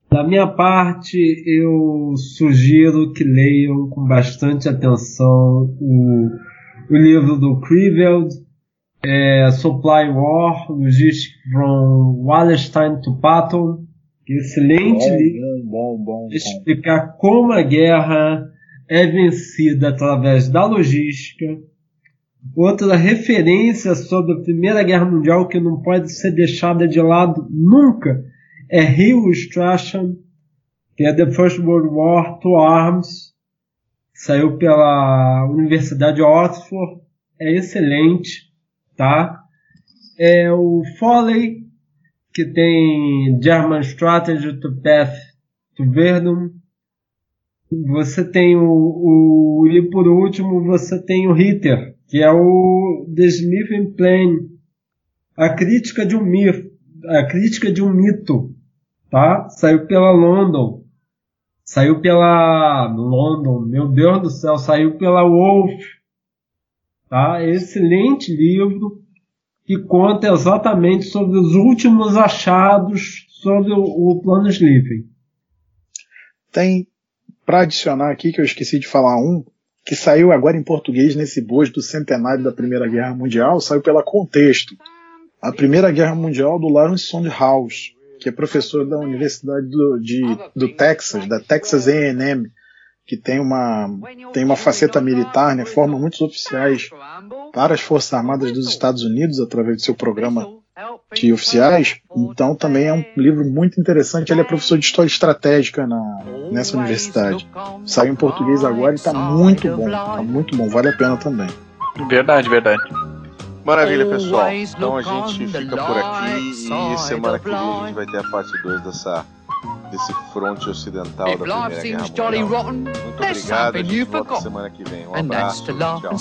Da minha parte, eu sugiro que leiam com bastante atenção o, o livro do Criveld, é, Supply War, Logistics from Wallenstein to Patton. Excelente bom, livro. Bom, bom, bom, explicar como a guerra é vencida através da logística. Outra referência sobre a Primeira Guerra Mundial que não pode ser deixada de lado nunca é Rio Strachan, que é The First World War to Arms, saiu pela Universidade de Oxford, é excelente, tá? É o Foley, que tem German Strategy to Path to Verdun. Você tem o, o e por último você tem o Ritter, que é o The Smith Plan, a crítica de um mito, a crítica de um mito tá? Saiu pela London. Saiu pela London, meu Deus do céu, saiu pela Wolf. Tá? Excelente livro que conta exatamente sobre os últimos achados sobre o, plano Sleeping. Tem para adicionar aqui, que eu esqueci de falar um, que saiu agora em português nesse bojo do centenário da Primeira Guerra Mundial, saiu pela Contexto. A Primeira Guerra Mundial do Lawrence Sondhaus, que é professor da Universidade do, de, do Texas, da Texas A&M, que tem uma, tem uma faceta militar, né, forma muitos oficiais para as Forças Armadas dos Estados Unidos através do seu programa de oficiais. Então também é um livro muito interessante. Ele é professor de História Estratégica na, nessa universidade. Saiu em português agora e está muito bom. Está muito bom, vale a pena também. Verdade, verdade. Maravilha, pessoal. Então a gente fica por aqui e semana que vem a gente vai ter a parte 2 dessa desse fronte ocidental da Primeira Guerra Mundial. Muito obrigado, a gente volta semana que vem. Um abraço, tchau.